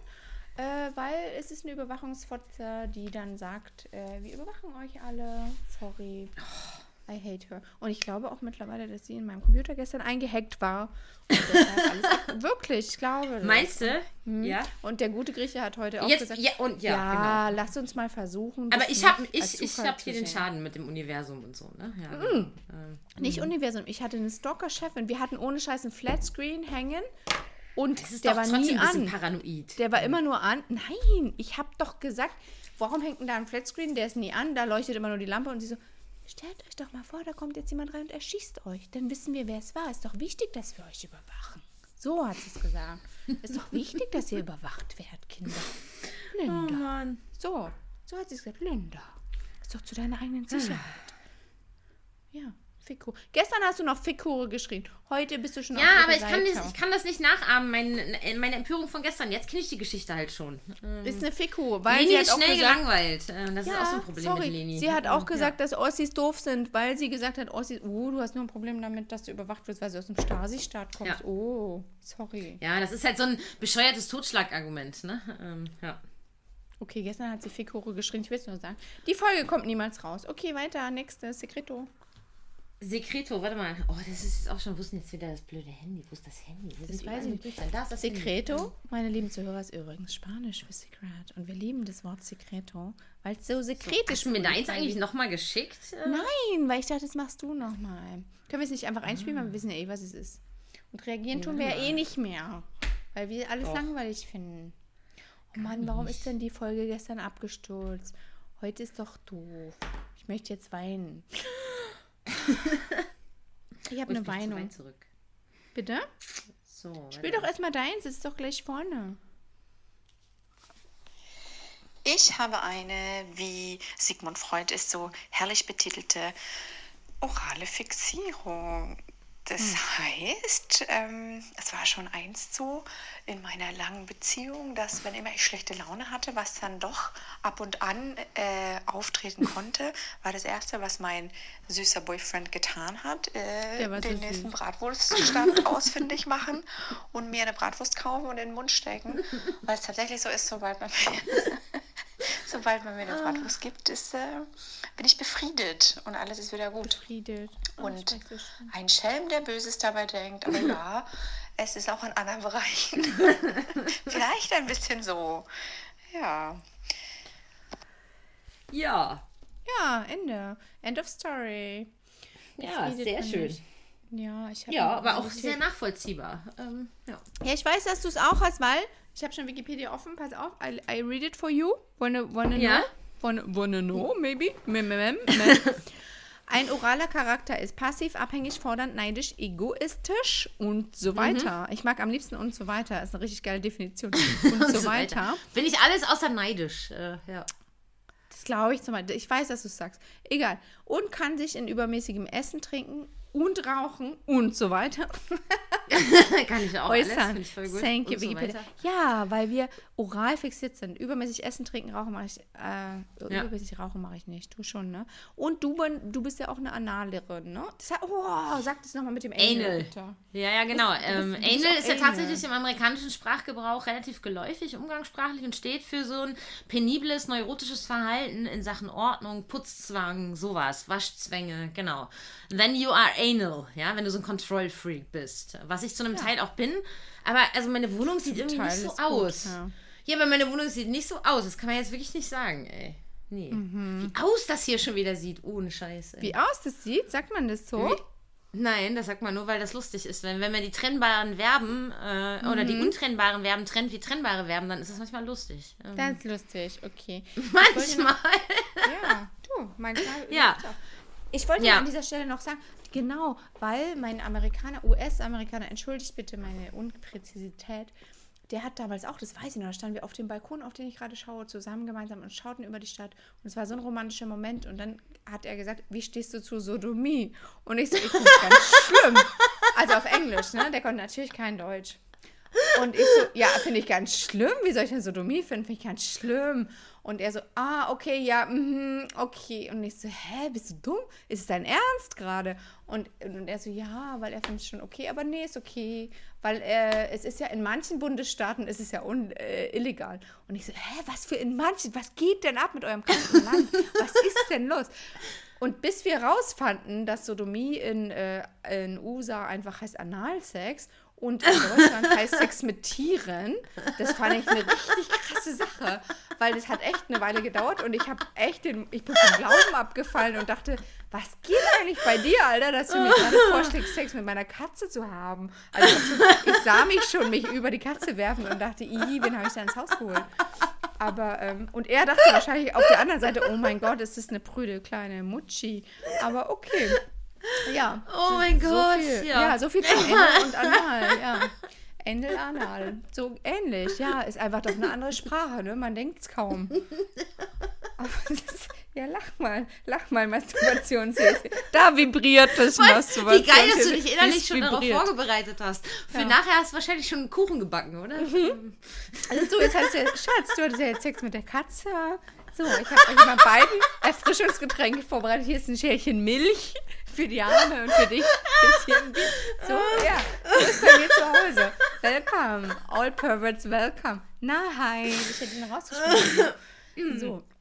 Äh, weil es ist eine Überwachungsfotze, die dann sagt, äh, wir überwachen euch alle. Sorry. I hate her. Und ich glaube auch mittlerweile, dass sie in meinem Computer gestern eingehackt war. (laughs) Wirklich, ich glaube. Meinst du? Ja. Und der gute Grieche hat heute auch Jetzt, gesagt, ja, und ja, genau. ja, lass uns mal versuchen. Aber ich habe ich, ich hab hier den. Schaden mit dem Universum und so, ne? Ja, genau. Ähm, Nicht Universum. Ich hatte eine Stalker-Chefin. Wir hatten ohne Scheiß einen Flatscreen hängen und das ist der war nie an. paranoid. Der war immer nur an. Nein, ich habe doch gesagt, warum hängt denn da ein Flatscreen? Der ist nie an, da leuchtet immer nur die Lampe und sie so, stellt euch doch mal vor, da kommt jetzt jemand rein und erschießt euch. Dann wissen wir, wer es war. Ist doch wichtig, dass wir euch überwachen. So hat sie es gesagt. Ist doch wichtig, dass ihr überwacht werdet, Kinder. Linda. Mann. So, so hat sie es gesagt. Linda, ist doch zu deiner eigenen Sicherheit. Ja, Fikur. Gestern hast du noch Fikure geschrien. Heute bist du schon auf Ja, aber ich kann, nicht, ich kann das nicht nachahmen, mein, meine Empörung von gestern. Jetzt kenne ich die Geschichte halt schon. Ist eine Fikur, weil Leni sie hat ist auch schnell gesagt, gelangweilt. Äh, Das ist auch so ein Problem sorry. mit Leni. Sie hat auch Ja. gesagt, dass Ossis doof sind, weil sie gesagt hat, Ossis, oh, du hast nur ein Problem damit, dass du überwacht wirst, weil du aus dem Stasi-Staat kommst. Ja. Oh, sorry. Ja, das ist halt so ein bescheuertes Totschlagargument, ne? Ähm, ja. Okay, gestern hat sie Fikure geschrien, ich will es nur sagen. Die Folge kommt niemals raus. Okay, weiter, nächstes, Secreto. Secreto, warte mal. Oh, das ist jetzt auch schon, wo ist denn jetzt wieder das blöde Handy? Wo ist das Handy? Hier sind weiß überall ich nicht. Bücher. Da ist das Handy. Secreto, meine lieben Zuhörer, ist übrigens Spanisch für Secret. Und wir lieben das Wort Secreto, weil es so sekretisch Hast du mir deins eigentlich nochmal geschickt? Äh, Nein, weil ich dachte, das machst du nochmal. Können wir es nicht einfach einspielen, weil wir wissen ja eh, was es ist. Und reagieren tun wir ja eh nicht mehr. Weil wir alles Doch. langweilig finden. Oh Mann, warum ist denn die Folge gestern abgestürzt? Heute ist doch doof. Ich möchte jetzt weinen. Ich habe Oh, eine zu Weinung. zurück. Bitte? So, Spiel doch erstmal deins, ist doch gleich vorne. Ich habe eine, wie Sigmund Freud es so herrlich betitelte, orale Fixierung. Das heißt, ähm, es war schon einst so in meiner langen Beziehung, dass wenn immer ich schlechte Laune hatte, was dann doch ab und an äh, auftreten (laughs) konnte, war das Erste, was mein süßer Boyfriend getan hat, äh, den nächsten (laughs) Bratwurststand ausfindig machen und mir eine Bratwurst kaufen und in den Mund stecken. Weil es tatsächlich so ist, sobald man mir (laughs) Sobald man mir eine Bratwurst gibt, ist, äh, bin ich befriedet und alles ist wieder gut. Friedel. Oh, Und ein Schelm, der Böses dabei denkt, aber (laughs) ja, es ist auch in anderen Bereichen (laughs) vielleicht ein bisschen so. Ja. Ja, Ja, Ende. End of story. ja, Befriedet sehr schön. nicht. Ja, ich habe Ja, aber auch sehr nachvollziehbar. Ähm, ja. Ja, ich weiß, dass du es auch hast, weil ich habe schon Wikipedia offen. Pass auf, I, I read it for you. Wanna, wanna Ja? know? Wanna, wanna know, maybe? Mem, mem, mem. Ein oraler Charakter ist passiv, abhängig, fordernd, neidisch, egoistisch und so weiter. Ich mag am liebsten und so weiter. Ist eine richtig geile Definition. (laughs) Und so weiter. Bin ich alles außer neidisch. Äh, ja. Das glaube ich zum Beispiel. Ich weiß, dass du es sagst. Egal. Und kann sich in übermäßigem Essen, Trinken und Rauchen und so weiter (laughs) Kann ich auch alles. äußern. Finde ich voll gut. Thank you, so Wikipedia. weiter. ja, weil wir oral fixiert sind. Übermäßig essen, trinken, rauchen mache ich. Äh, Ja. Übermäßig rauchen mache ich nicht. Du schon, ne? Und du, du bist ja auch eine Analerin, ne? Das oh, sag das nochmal mit dem Anal. Anal. Ja, ja, genau. bist- ähm, du bist Anal ist ja Anal. tatsächlich im amerikanischen Sprachgebrauch relativ geläufig, umgangssprachlich und steht für so ein penibles, neurotisches Verhalten in Sachen Ordnung, Putzzwang, sowas, Waschzwänge, genau. Then you are anal, ja, wenn du so ein Control Freak bist, was ich zu einem Teil auch bin. Aber also meine Wohnung sieht irgendwie Teil nicht so gut, aus. ja. Ja, aber meine Wohnung sieht nicht so aus. Das kann man jetzt wirklich nicht sagen, ey. Nee. Wie aus das hier schon wieder sieht, ohne Scheiße. Wie aus das sieht, sagt man das so? Nein, das sagt man nur, weil das lustig ist. Wenn, wenn man die trennbaren Verben äh, oder Mhm. die untrennbaren Verben trennt wie trennbare Verben, dann ist das manchmal lustig. Ähm, Das ist lustig, okay. manchmal. Ja, du, manchmal. (laughs) Ja. Ich wollte Ja. an dieser Stelle noch sagen, genau, weil mein Amerikaner, US-Amerikaner, entschuldigt bitte meine Unpräzisität, der hat damals auch, das weiß ich noch, da standen wir auf dem Balkon, auf den ich gerade schaue, zusammen gemeinsam und schauten über die Stadt. Und es war so ein romantischer Moment. Und dann hat er gesagt, wie stehst du zu Sodomie? Und ich so, ich finde es ganz schlimm. Also auf Englisch, ne? Der konnte natürlich kein Deutsch. Und ich so, ja, finde ich ganz schlimm. Wie soll ich denn Sodomie finden? Finde ich ganz schlimm. Und er so, ah, okay, ja, mhm, okay. Und ich so, hä, bist du dumm? Ist es dein Ernst gerade? Und, und er so, ja, weil er findet es schon okay, aber nee, ist okay. Weil äh, es ist ja in manchen Bundesstaaten ist es ja un, äh, illegal. Und ich so, hä, was für in manchen, was geht denn ab mit eurem kranken Land? Was ist denn los? Und bis wir rausfanden, dass Sodomie in, äh, in USA einfach heißt Analsex und in Deutschland heißt Sex mit Tieren, das fand ich eine richtig krasse Sache, weil das hat echt eine Weile gedauert und ich habe echt den, ich bin vom Glauben abgefallen und dachte, was geht eigentlich bei dir, Alter, dass du mir gerade vorschlägst, Sex mit meiner Katze zu haben? Also ich, sah mich schon mich über die Katze werfen und dachte, ih, wen habe ich da ins Haus geholt? Aber, ähm, und er dachte wahrscheinlich auf der anderen Seite, oh mein Gott, ist das eine prüde kleine Mutschi. Aber okay. Ja. Oh mein Gott, viel, ja. ja. so viel zum Ende (laughs) und Anal, ja. Ende Anal. So ähnlich, ja. Ist einfach doch eine andere Sprache, ne? Man denkt es kaum. Aber ist, ja, lach mal. Lach mal, Masturbationshilfe. Da vibriert das Wie Masturbation. geil, dass du dich innerlich schon darauf vorbereitet hast. Für Ja. nachher hast du wahrscheinlich schon einen Kuchen gebacken, oder? Also du, jetzt hast du ja, Schatz, du hattest ja jetzt Sex mit der Katze. So, ich habe euch mal beiden Erfrischungsgetränke vorbereitet. Hier ist ein Schälchen Milch für die Arme und für dich ein bisschen (laughs) Bier. So, ja, so ist bei mir zu Hause. Welcome. All perverts welcome. Nein, ich hätte ihn rausgeschmissen. So. (clears throat)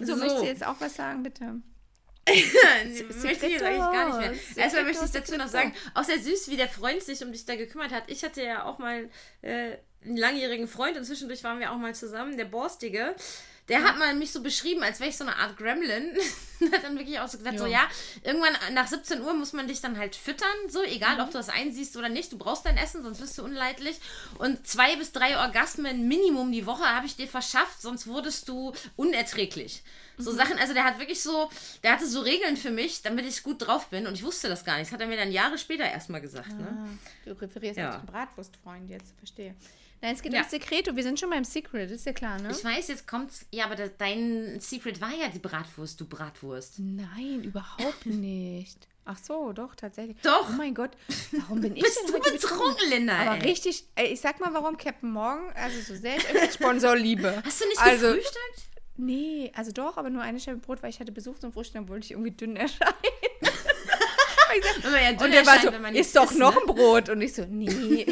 So, möchtest du jetzt auch was sagen, bitte? (laughs) möchte ich jetzt eigentlich gar nicht mehr. Secretos, Erstmal möchte ich dazu noch sagen, auch sehr süß, wie der Freund sich um dich da gekümmert hat. Ich hatte ja auch mal äh, einen langjährigen Freund und zwischendurch waren wir auch mal zusammen, der Borstige. Der hat mal mich so beschrieben, als wäre ich so eine Art Gremlin. (laughs) hat dann wirklich auch so gesagt, so ja, irgendwann nach 17 Uhr muss man dich dann halt füttern, so, egal ob du das einsiehst oder nicht. Du brauchst dein Essen, sonst wirst du unleidlich. Und zwei bis drei Orgasmen Minimum die Woche habe ich dir verschafft, sonst wurdest du unerträglich. So Sachen, also der hat wirklich so, der hatte so Regeln für mich, damit ich gut drauf bin und ich wusste das gar nicht. Das hat er mir dann Jahre später erstmal gesagt. Ne? Du referierst Ja. den Bratwurstfreund jetzt, verstehe. Nein, es geht Ja. ums Sekreto. Wir sind schon beim Secret, ist ja klar, ne? Ich weiß, jetzt kommt's. Ja, aber da, dein Secret war ja die Bratwurst, du Bratwurst. Nein, überhaupt nicht. Ach so, doch, tatsächlich. Doch. Oh mein Gott, warum bin (laughs) ich Bist denn du betrunken, Linda? Aber ey? richtig, ey, ich sag mal, warum Captain Morgan, also so sehr ich euch als Sponsor liebe. (laughs) Hast du nicht also, gefrühstückt? Nee, also doch, aber nur eine Scheibe Brot, weil ich hatte Besuch zum Frühstück, dann wollte ich irgendwie dünn erscheinen. (laughs) Ich sag, ja und er war so, ist doch noch ne? ein Brot. Und ich so, nee, nee,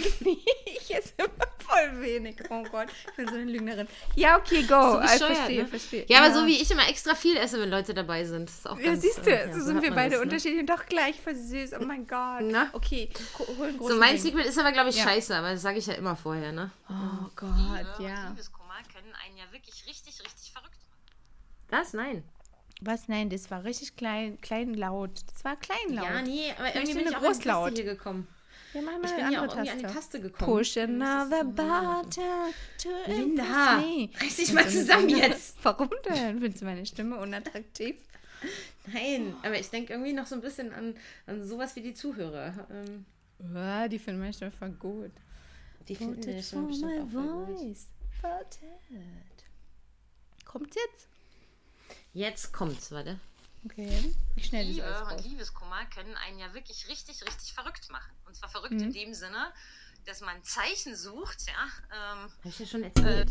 ich esse immer voll wenig. Oh Gott, ich bin so eine Lügnerin. Ja, okay, go. So Also, bescheuert, verstehe, ne? verstehe. Ja, aber so wie ich immer extra viel esse, wenn Leute dabei sind. Das ist auch Ja, ganz, siehst du, äh, ja, so sind wir beide das, ne? unterschiedlich und doch gleich voll süß. Oh mein Gott. Na? Okay, ko- hol einen großen So, mein Drink. Secret ist aber, glaube ich, Ja. scheiße, aber das sage ich ja immer vorher, ne? Oh Gott, ja. Liebeskummer können einen ja wirklich richtig, richtig verrückt machen. Was? Nein. Was? Nein, das war richtig klein, klein laut. Das war klein laut. Ja, nee, aber irgendwie bin ich Großlaut. hier gekommen. Wir machen mal Ich eine bin ja andere auch irgendwie an die Taste. Taste gekommen. Push another button to Linda, me. reiß dich mal zusammen jetzt. (laughs) Warum denn? Findest du meine Stimme unattraktiv? Nein, aber ich denke irgendwie noch so ein bisschen an, an sowas wie die Zuhörer. Ähm, Ja, die finden meine Stimme voll gut. die finden for schon bestimmt auch voll gut. Voted. Kommt's jetzt? Jetzt kommt's, warte. Okay. Wie schnell ist Liebe und? Liebeskummer können einen ja wirklich richtig, richtig verrückt machen. Und zwar verrückt Mhm. in dem Sinne, dass man Zeichen sucht, ja. Ähm, Hab ich ja schon erzählt.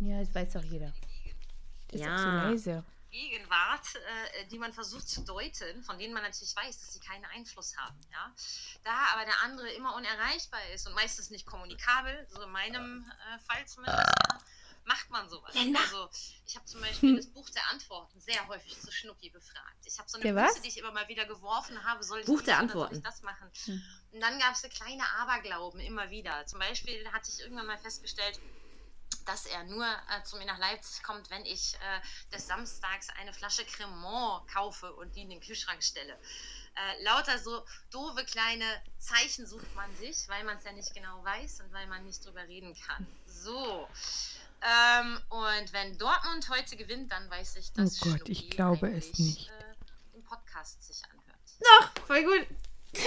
Ja, das weiß doch jeder. Das ist Ja. doch so leise. Gegenwart, äh, die man versucht zu deuten, von denen man natürlich weiß, dass sie keinen Einfluss haben. Ja? Da aber der andere immer unerreichbar ist und meistens nicht kommunikabel, so in meinem äh, Fall zumindest, macht man sowas. Also ich habe zum Beispiel (laughs) das Buch der Antworten sehr häufig zu Schnucki befragt. Ich habe so eine? Münze, die ich immer mal wieder geworfen habe, soll ich Buch der Antworten. Soll ich das machen? Und dann gab es so kleine Aberglauben immer wieder. Zum Beispiel hatte ich irgendwann mal festgestellt, dass er nur äh, zu mir nach Leipzig kommt, wenn ich äh, des Samstags eine Flasche Cremant kaufe und die in den Kühlschrank stelle. Äh, lauter so doofe kleine Zeichen sucht man sich, weil man es ja nicht genau weiß und weil man nicht drüber reden kann. So. Ähm, und wenn Dortmund heute gewinnt, dann weiß ich, dass Oh Gott, ich Schnucki glaube es nicht. Äh, den Podcast sich anhört. Voll gut. (laughs)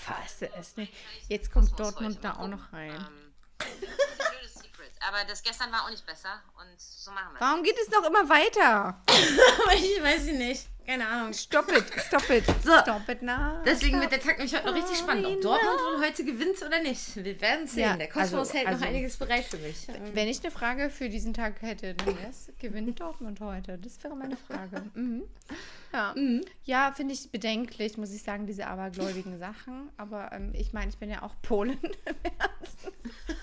Fasse es nicht. Jetzt kommt Kosmos Dortmund heute. da auch noch rein. Ähm, das ist ein blödes Secret. Aber das gestern war auch nicht besser und so machen wir es. Warum geht es noch immer weiter? (laughs) ich weiß ich nicht. Keine Ahnung. Stop it, stop it. (laughs) So. Stop it now. Deswegen wird der Tag nämlich heute noch richtig spannend, ob Dortmund wohl heute gewinnt oder nicht. Wir werden sehen. Ja, der Kosmos also- hält also- noch einiges bereit für mich. Wenn ich eine Frage für diesen Tag hätte, dann wäre es, gewinnt Dortmund heute? Das wäre meine Frage. (laughs) Mhm. Ja, ja finde ich bedenklich, muss ich sagen, diese abergläubigen Sachen. Aber ähm, ich meine, ich bin ja auch Polin im Herzen.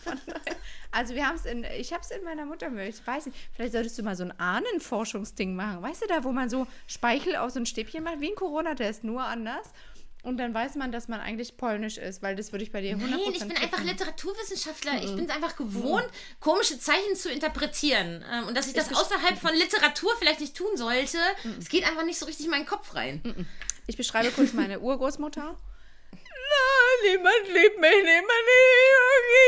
Von (laughs) daher- Also wir haben es in, ich habe es in meiner Muttermilch. Ich weiß nicht, vielleicht solltest du mal so ein Ahnenforschungsding machen. Weißt du da, wo man so Speichel aus so ein Stäbchen macht, wie ein Corona-Test, nur anders. Und dann weiß man, dass man eigentlich polnisch ist, weil das würde ich bei dir 100% Nein, ich bin einfach tippen. Literaturwissenschaftler. Ich bin es einfach gewohnt, komische Zeichen zu interpretieren. Ähm, Und dass ich das außerhalb von Literatur vielleicht nicht tun sollte. Es geht einfach nicht so richtig in meinen Kopf rein. Ich beschreibe kurz meine (laughs) Urgroßmutter. Na, niemand liebt mich, niemand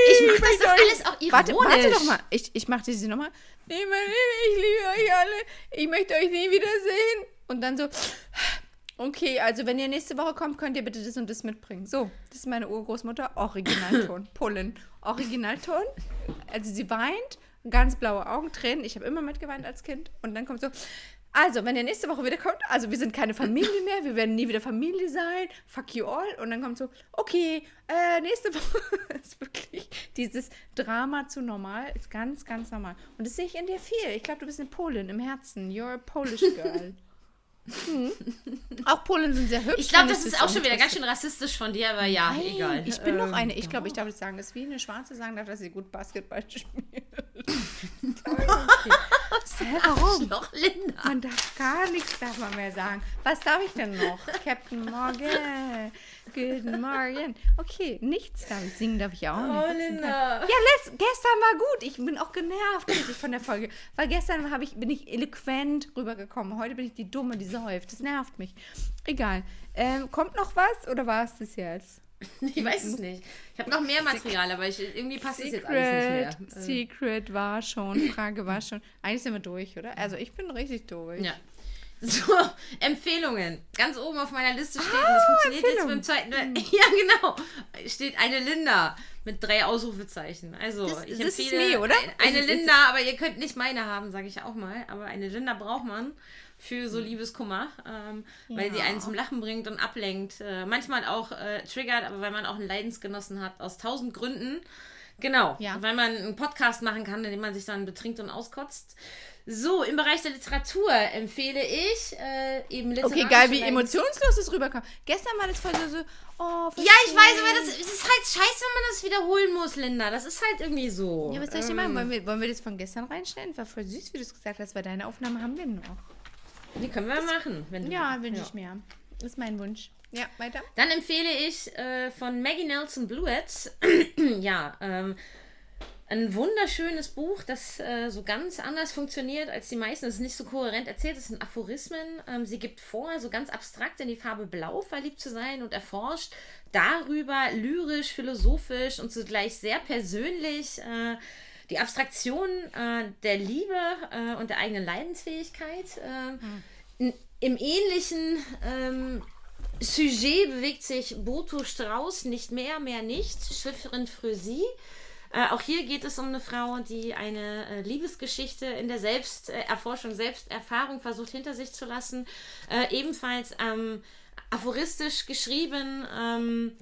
liebt Ich mach das doch alles auch ironisch. Warte, warte doch mal. Ich, ich mache diese nochmal. Niemand liebt mich, ich liebe euch alle. Ich möchte euch nie wiedersehen. Und dann so. Okay, also wenn ihr nächste Woche kommt, könnt ihr bitte das und das mitbringen. So, das ist meine Urgroßmutter. Originalton. (laughs) Polen. Originalton. Also sie weint, ganz blaue Augen, Tränen. Ich habe immer mitgeweint als Kind. Und dann kommt so. Also, wenn ihr nächste Woche wiederkommt, also wir sind keine Familie mehr, wir werden nie wieder Familie sein, fuck you all. Und dann kommt so, okay, äh, nächste Woche (laughs) ist wirklich dieses Drama zu normal, ist ganz, ganz normal. Und das sehe ich in dir viel. Ich glaube, du bist eine Polin im Herzen. You're a Polish (laughs) girl. Hm. Auch Polen sind sehr hübsch. Ich glaube, das ist auch schon wieder ganz schön rassistisch von dir, aber ja, Nein, egal. Ich bin Ähm, eine, ich glaube, ich darf das sagen, das ist wie eine Schwarze sagen darf, dass sie gut Basketball (laughs) spielt. (laughs) Hä, warum? Noch Linda. Man darf gar nichts darf man mehr sagen. Was darf ich denn noch? (laughs) Captain Morgan. Guten Morgen. Okay, nichts darf ich singen, darf ich auch nicht. Oh, Linda. Ja, letzt, gestern war gut. Ich bin auch genervt richtig von der Folge. Weil gestern ich, bin ich eloquent rübergekommen. Heute bin ich die Dumme, die säuft. Das nervt mich. Egal. Ähm, kommt noch was oder war es das jetzt? (laughs) Ich weiß es nicht. Ich habe noch mehr Material, aber ich, irgendwie passt es jetzt alles Secret, nicht mehr. Secret war schon. Frage war schon. Eigentlich sind wir durch, oder? Also ich bin richtig durch. Ja. So, (laughs) Empfehlungen. Ganz oben auf meiner Liste steht, und das funktioniert jetzt Empfehlung. beim zweiten. (laughs) Ja, genau. Steht eine Linda mit drei Ausrufezeichen. Also, Das- ich das ist empfehle me, oder? ein- eine Das ist- Linda, aber ihr könnt nicht meine haben, sage ich auch mal. Aber eine Linda braucht man für so Liebeskummer, ähm, weil sie einen zum Lachen bringt und ablenkt. Äh, manchmal auch äh, triggert, aber weil man auch einen Leidensgenossen hat, aus tausend Gründen. Genau, Ja. weil man einen Podcast machen kann, in dem man sich dann betrinkt und auskotzt. So, im Bereich der Literatur empfehle ich äh, eben Okay, literarische geil, wie emotionslos das rüberkam. Gestern war das voll so, so oh, Ja, ich weiß, aber das, es ist halt scheiße, wenn man das wiederholen muss, Linda. Das ist halt irgendwie so. Ja, was soll ich denn machen? Wollen wir, wollen wir das von gestern reinstellen? War voll süß, wie du es gesagt hast, weil deine Aufnahme haben wir noch. Die können wir machen. Wenn du Ja, wünsche ich mir. Ist mein Wunsch. Ja, weiter. Dann empfehle ich äh, von Maggie Nelson Bluets, (clears throat) ja, ähm, ein wunderschönes Buch, das äh, so ganz anders funktioniert als die meisten. Es ist nicht so kohärent erzählt, es sind Aphorismen. Ähm, sie gibt vor, so ganz abstrakt in die Farbe Blau verliebt zu sein und erforscht darüber lyrisch, philosophisch und zugleich sehr persönlich äh, die Abstraktion äh, der Liebe äh, und der eigenen Leidensfähigkeit. Äh, in, Im ähnlichen ähm, Sujet bewegt sich Boto Strauß, nicht mehr, mehr nicht, Chiffrin Frösi. Äh, auch hier geht es um eine Frau, die eine äh, Liebesgeschichte in der Selbsterforschung, Selbsterfahrung versucht hinter sich zu lassen. Äh, ebenfalls ähm, aphoristisch geschrieben. Ähm,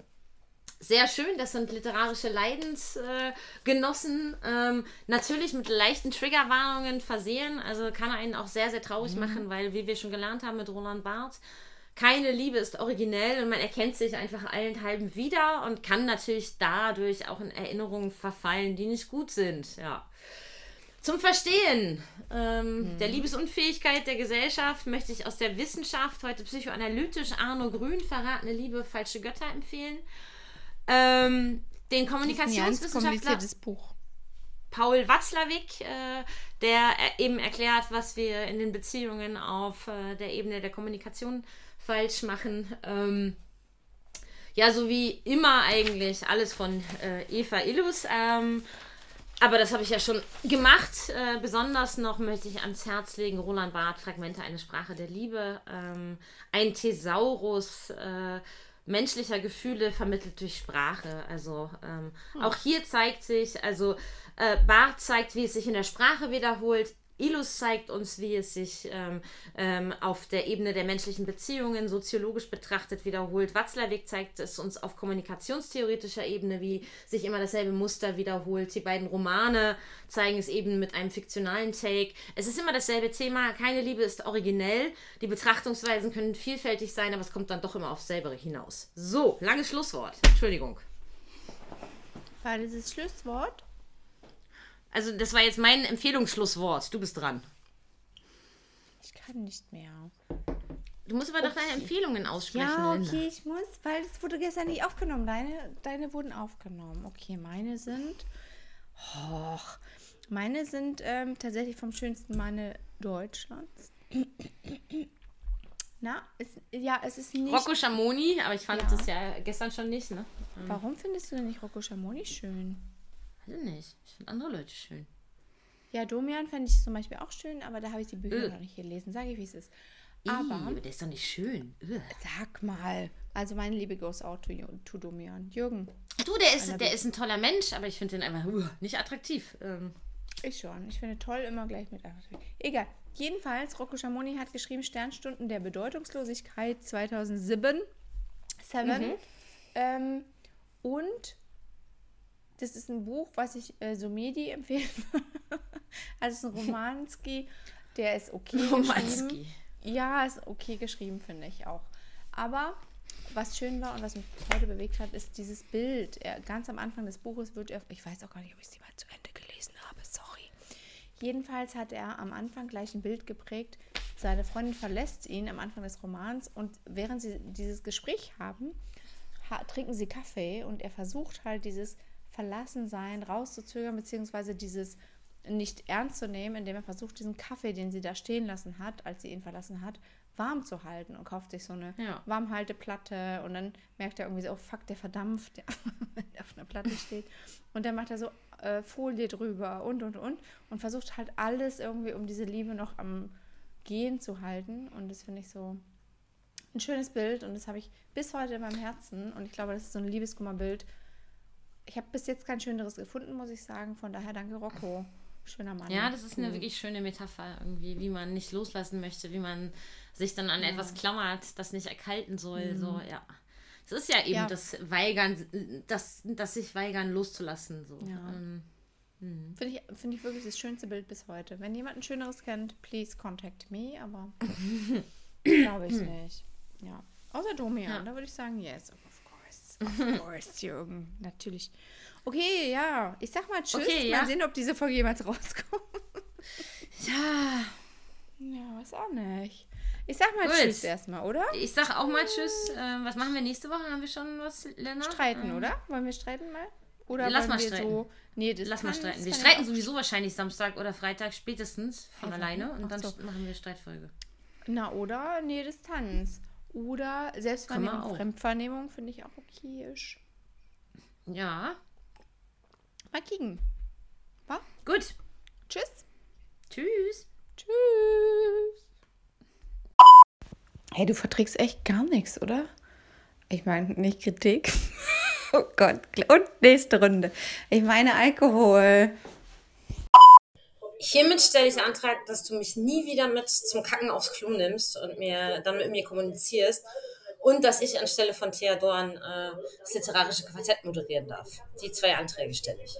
sehr schön, das sind literarische Leidensgenossen. ähm, natürlich mit leichten Triggerwarnungen versehen. Also kann einen auch sehr, sehr traurig machen, weil, wie wir schon gelernt haben mit Roland Barth, keine Liebe ist originell und man erkennt sich einfach allenthalben wieder und kann natürlich dadurch auch in Erinnerungen verfallen, die nicht gut sind. Ja. Zum Verstehen ähm, der Liebesunfähigkeit der Gesellschaft möchte ich aus der Wissenschaft heute psychoanalytisch Arno Grün verratene Liebe, falsche Götter empfehlen. Ähm, den Kommunikationswissenschaftler. Paul Watzlawick, äh, der äh, eben erklärt, was wir in den Beziehungen auf äh, der Ebene der Kommunikation falsch machen. Ähm, ja, so wie immer eigentlich alles von äh, Eva Illus. Ähm, aber das habe ich ja schon gemacht. Äh, besonders noch möchte ich ans Herz legen Roland Barth, Fragmente einer Sprache der Liebe. Ähm, ein Thesaurus äh, menschlicher Gefühle vermittelt durch Sprache. Also ähm, auch hier zeigt sich, also äh, Barth zeigt, wie es sich in der Sprache wiederholt. Illus zeigt uns, wie es sich ähm, ähm, auf der Ebene der menschlichen Beziehungen soziologisch betrachtet wiederholt. Watzlawick zeigt es uns auf kommunikationstheoretischer Ebene, wie sich immer dasselbe Muster wiederholt. Die beiden Romane zeigen es eben mit einem fiktionalen Take. Es ist immer dasselbe Thema. Keine Liebe ist originell. Die Betrachtungsweisen können vielfältig sein, aber es kommt dann doch immer aufs selbe hinaus. So, langes Schlusswort. Entschuldigung. War dieses Schlusswort? Also, das war jetzt mein Empfehlungsschlusswort. Du bist dran. Ich kann nicht mehr. Du musst aber doch deine Empfehlungen aussprechen, Ja, Linda. okay, ich muss, weil es wurde gestern nicht aufgenommen. Deine, deine wurden aufgenommen. Okay, meine sind. Och, meine sind ähm, tatsächlich vom schönsten Manne Deutschlands. (clears throat) Na, es, ja, es ist nicht. Rocco Schamoni, aber ich fand Ja. das ja gestern schon nicht, ne? Warum findest du denn nicht Rocco Schamoni schön? Weiß ich nicht. Ich finde andere Leute schön. Ja, Domian fände ich zum Beispiel auch schön, aber da habe ich die Bücher Äh. noch nicht gelesen. Sage ich, wie es ist. Ih, Aber, aber der ist doch nicht schön. Ugh. sag mal. Also, meine Liebe goes out to, to Domian. Jürgen, Du, der ist, der ist ein toller Mensch, aber ich finde den einfach uh, nicht attraktiv. Ähm, Ich schon. Ich finde toll immer gleich mit Attraktiv. Egal. Jedenfalls, Rocco Schamoni hat geschrieben Sternstunden der Bedeutungslosigkeit 2007. Seven. Ähm, und das ist ein Buch, was ich äh, Sumedi empfehlen (laughs) würde. also es ist ein (laughs) Romanski. Der ist okay geschrieben. Romanski. Ja, ist okay geschrieben, finde ich auch. Aber was schön war und was mich heute bewegt hat, ist dieses Bild. Er, ganz am Anfang des Buches wird er, ich weiß auch gar nicht, ob ich es mal zu Ende gelesen habe, sorry. Jedenfalls hat er am Anfang gleich ein Bild geprägt. Seine Freundin verlässt ihn am Anfang des Romans und während sie dieses Gespräch haben, ha trinken sie Kaffee und er versucht halt dieses Verlassensein rauszuzögern, beziehungsweise dieses nicht ernst zu nehmen, indem er versucht, diesen Kaffee, den sie da stehen lassen hat, als sie ihn verlassen hat, warm zu halten und kauft sich so eine Ja. Warmhalteplatte und dann merkt er irgendwie so, oh fuck, der verdampft, (laughs) wenn der auf einer Platte steht. Und dann macht er so äh, Folie drüber und und und und versucht halt alles irgendwie, um diese Liebe noch am Gehen zu halten. Und das finde ich so ein schönes Bild und das habe ich bis heute in meinem Herzen. Und ich glaube, das ist so ein Liebeskummerbild. Ich habe bis jetzt kein schöneres gefunden, muss ich sagen. Von daher danke Rocco. Schöner Mann. ja, das ist eine wirklich schöne Metapher irgendwie, wie man nicht loslassen möchte, wie man sich dann an etwas klammert, das nicht erkalten soll. So, ja. Es ist ja eben Ja. das Weigern, das, das sich weigern loszulassen. So. Ja. Ähm, Finde ich, finde ich wirklich das schönste Bild bis heute. Wenn jemand ein schöneres kennt, please contact me, aber (laughs) glaube ich nicht. Ja. Außer Domian, Ja. da würde ich sagen, yes, course. Of course, Jürgen. Natürlich. Okay, ja. Ich sag mal Tschüss. Okay, mal ja. sehen, ob diese Folge jemals rauskommt. (laughs) ja, Ja, weiß auch nicht. Ich sag mal Gut. Tschüss erstmal, oder? ich sag auch mal Tschüss. Ähm, was machen wir nächste Woche? Haben wir schon was, Lennart? Streiten, Ähm, oder? Wollen wir streiten mal? Oder Lass mal streiten. so. Nee, das Lass mal streiten. Wir streiten sowieso wahrscheinlich Samstag oder Freitag spätestens von Freitag, alleine ne? und dann so. machen wir Streitfolge. Na, oder? Nee, Distanz. Oder Selbstvernehmung. Fremdvernehmung finde ich auch okay. -isch. Ja, Mal kicken. Gut. Tschüss. Tschüss. Tschüss. Hey, du verträgst echt gar nichts, oder? Ich meine, nicht Kritik. (laughs) Oh Gott. Und nächste Runde. Ich meine Alkohol. Hiermit stelle ich Antrag, dass du mich nie wieder mit zum Kacken aufs Klo nimmst und mir dann mit mir kommunizierst und dass ich anstelle von Thea Dorn äh, das literarische Quartett moderieren darf. Die zwei Anträge stelle ich.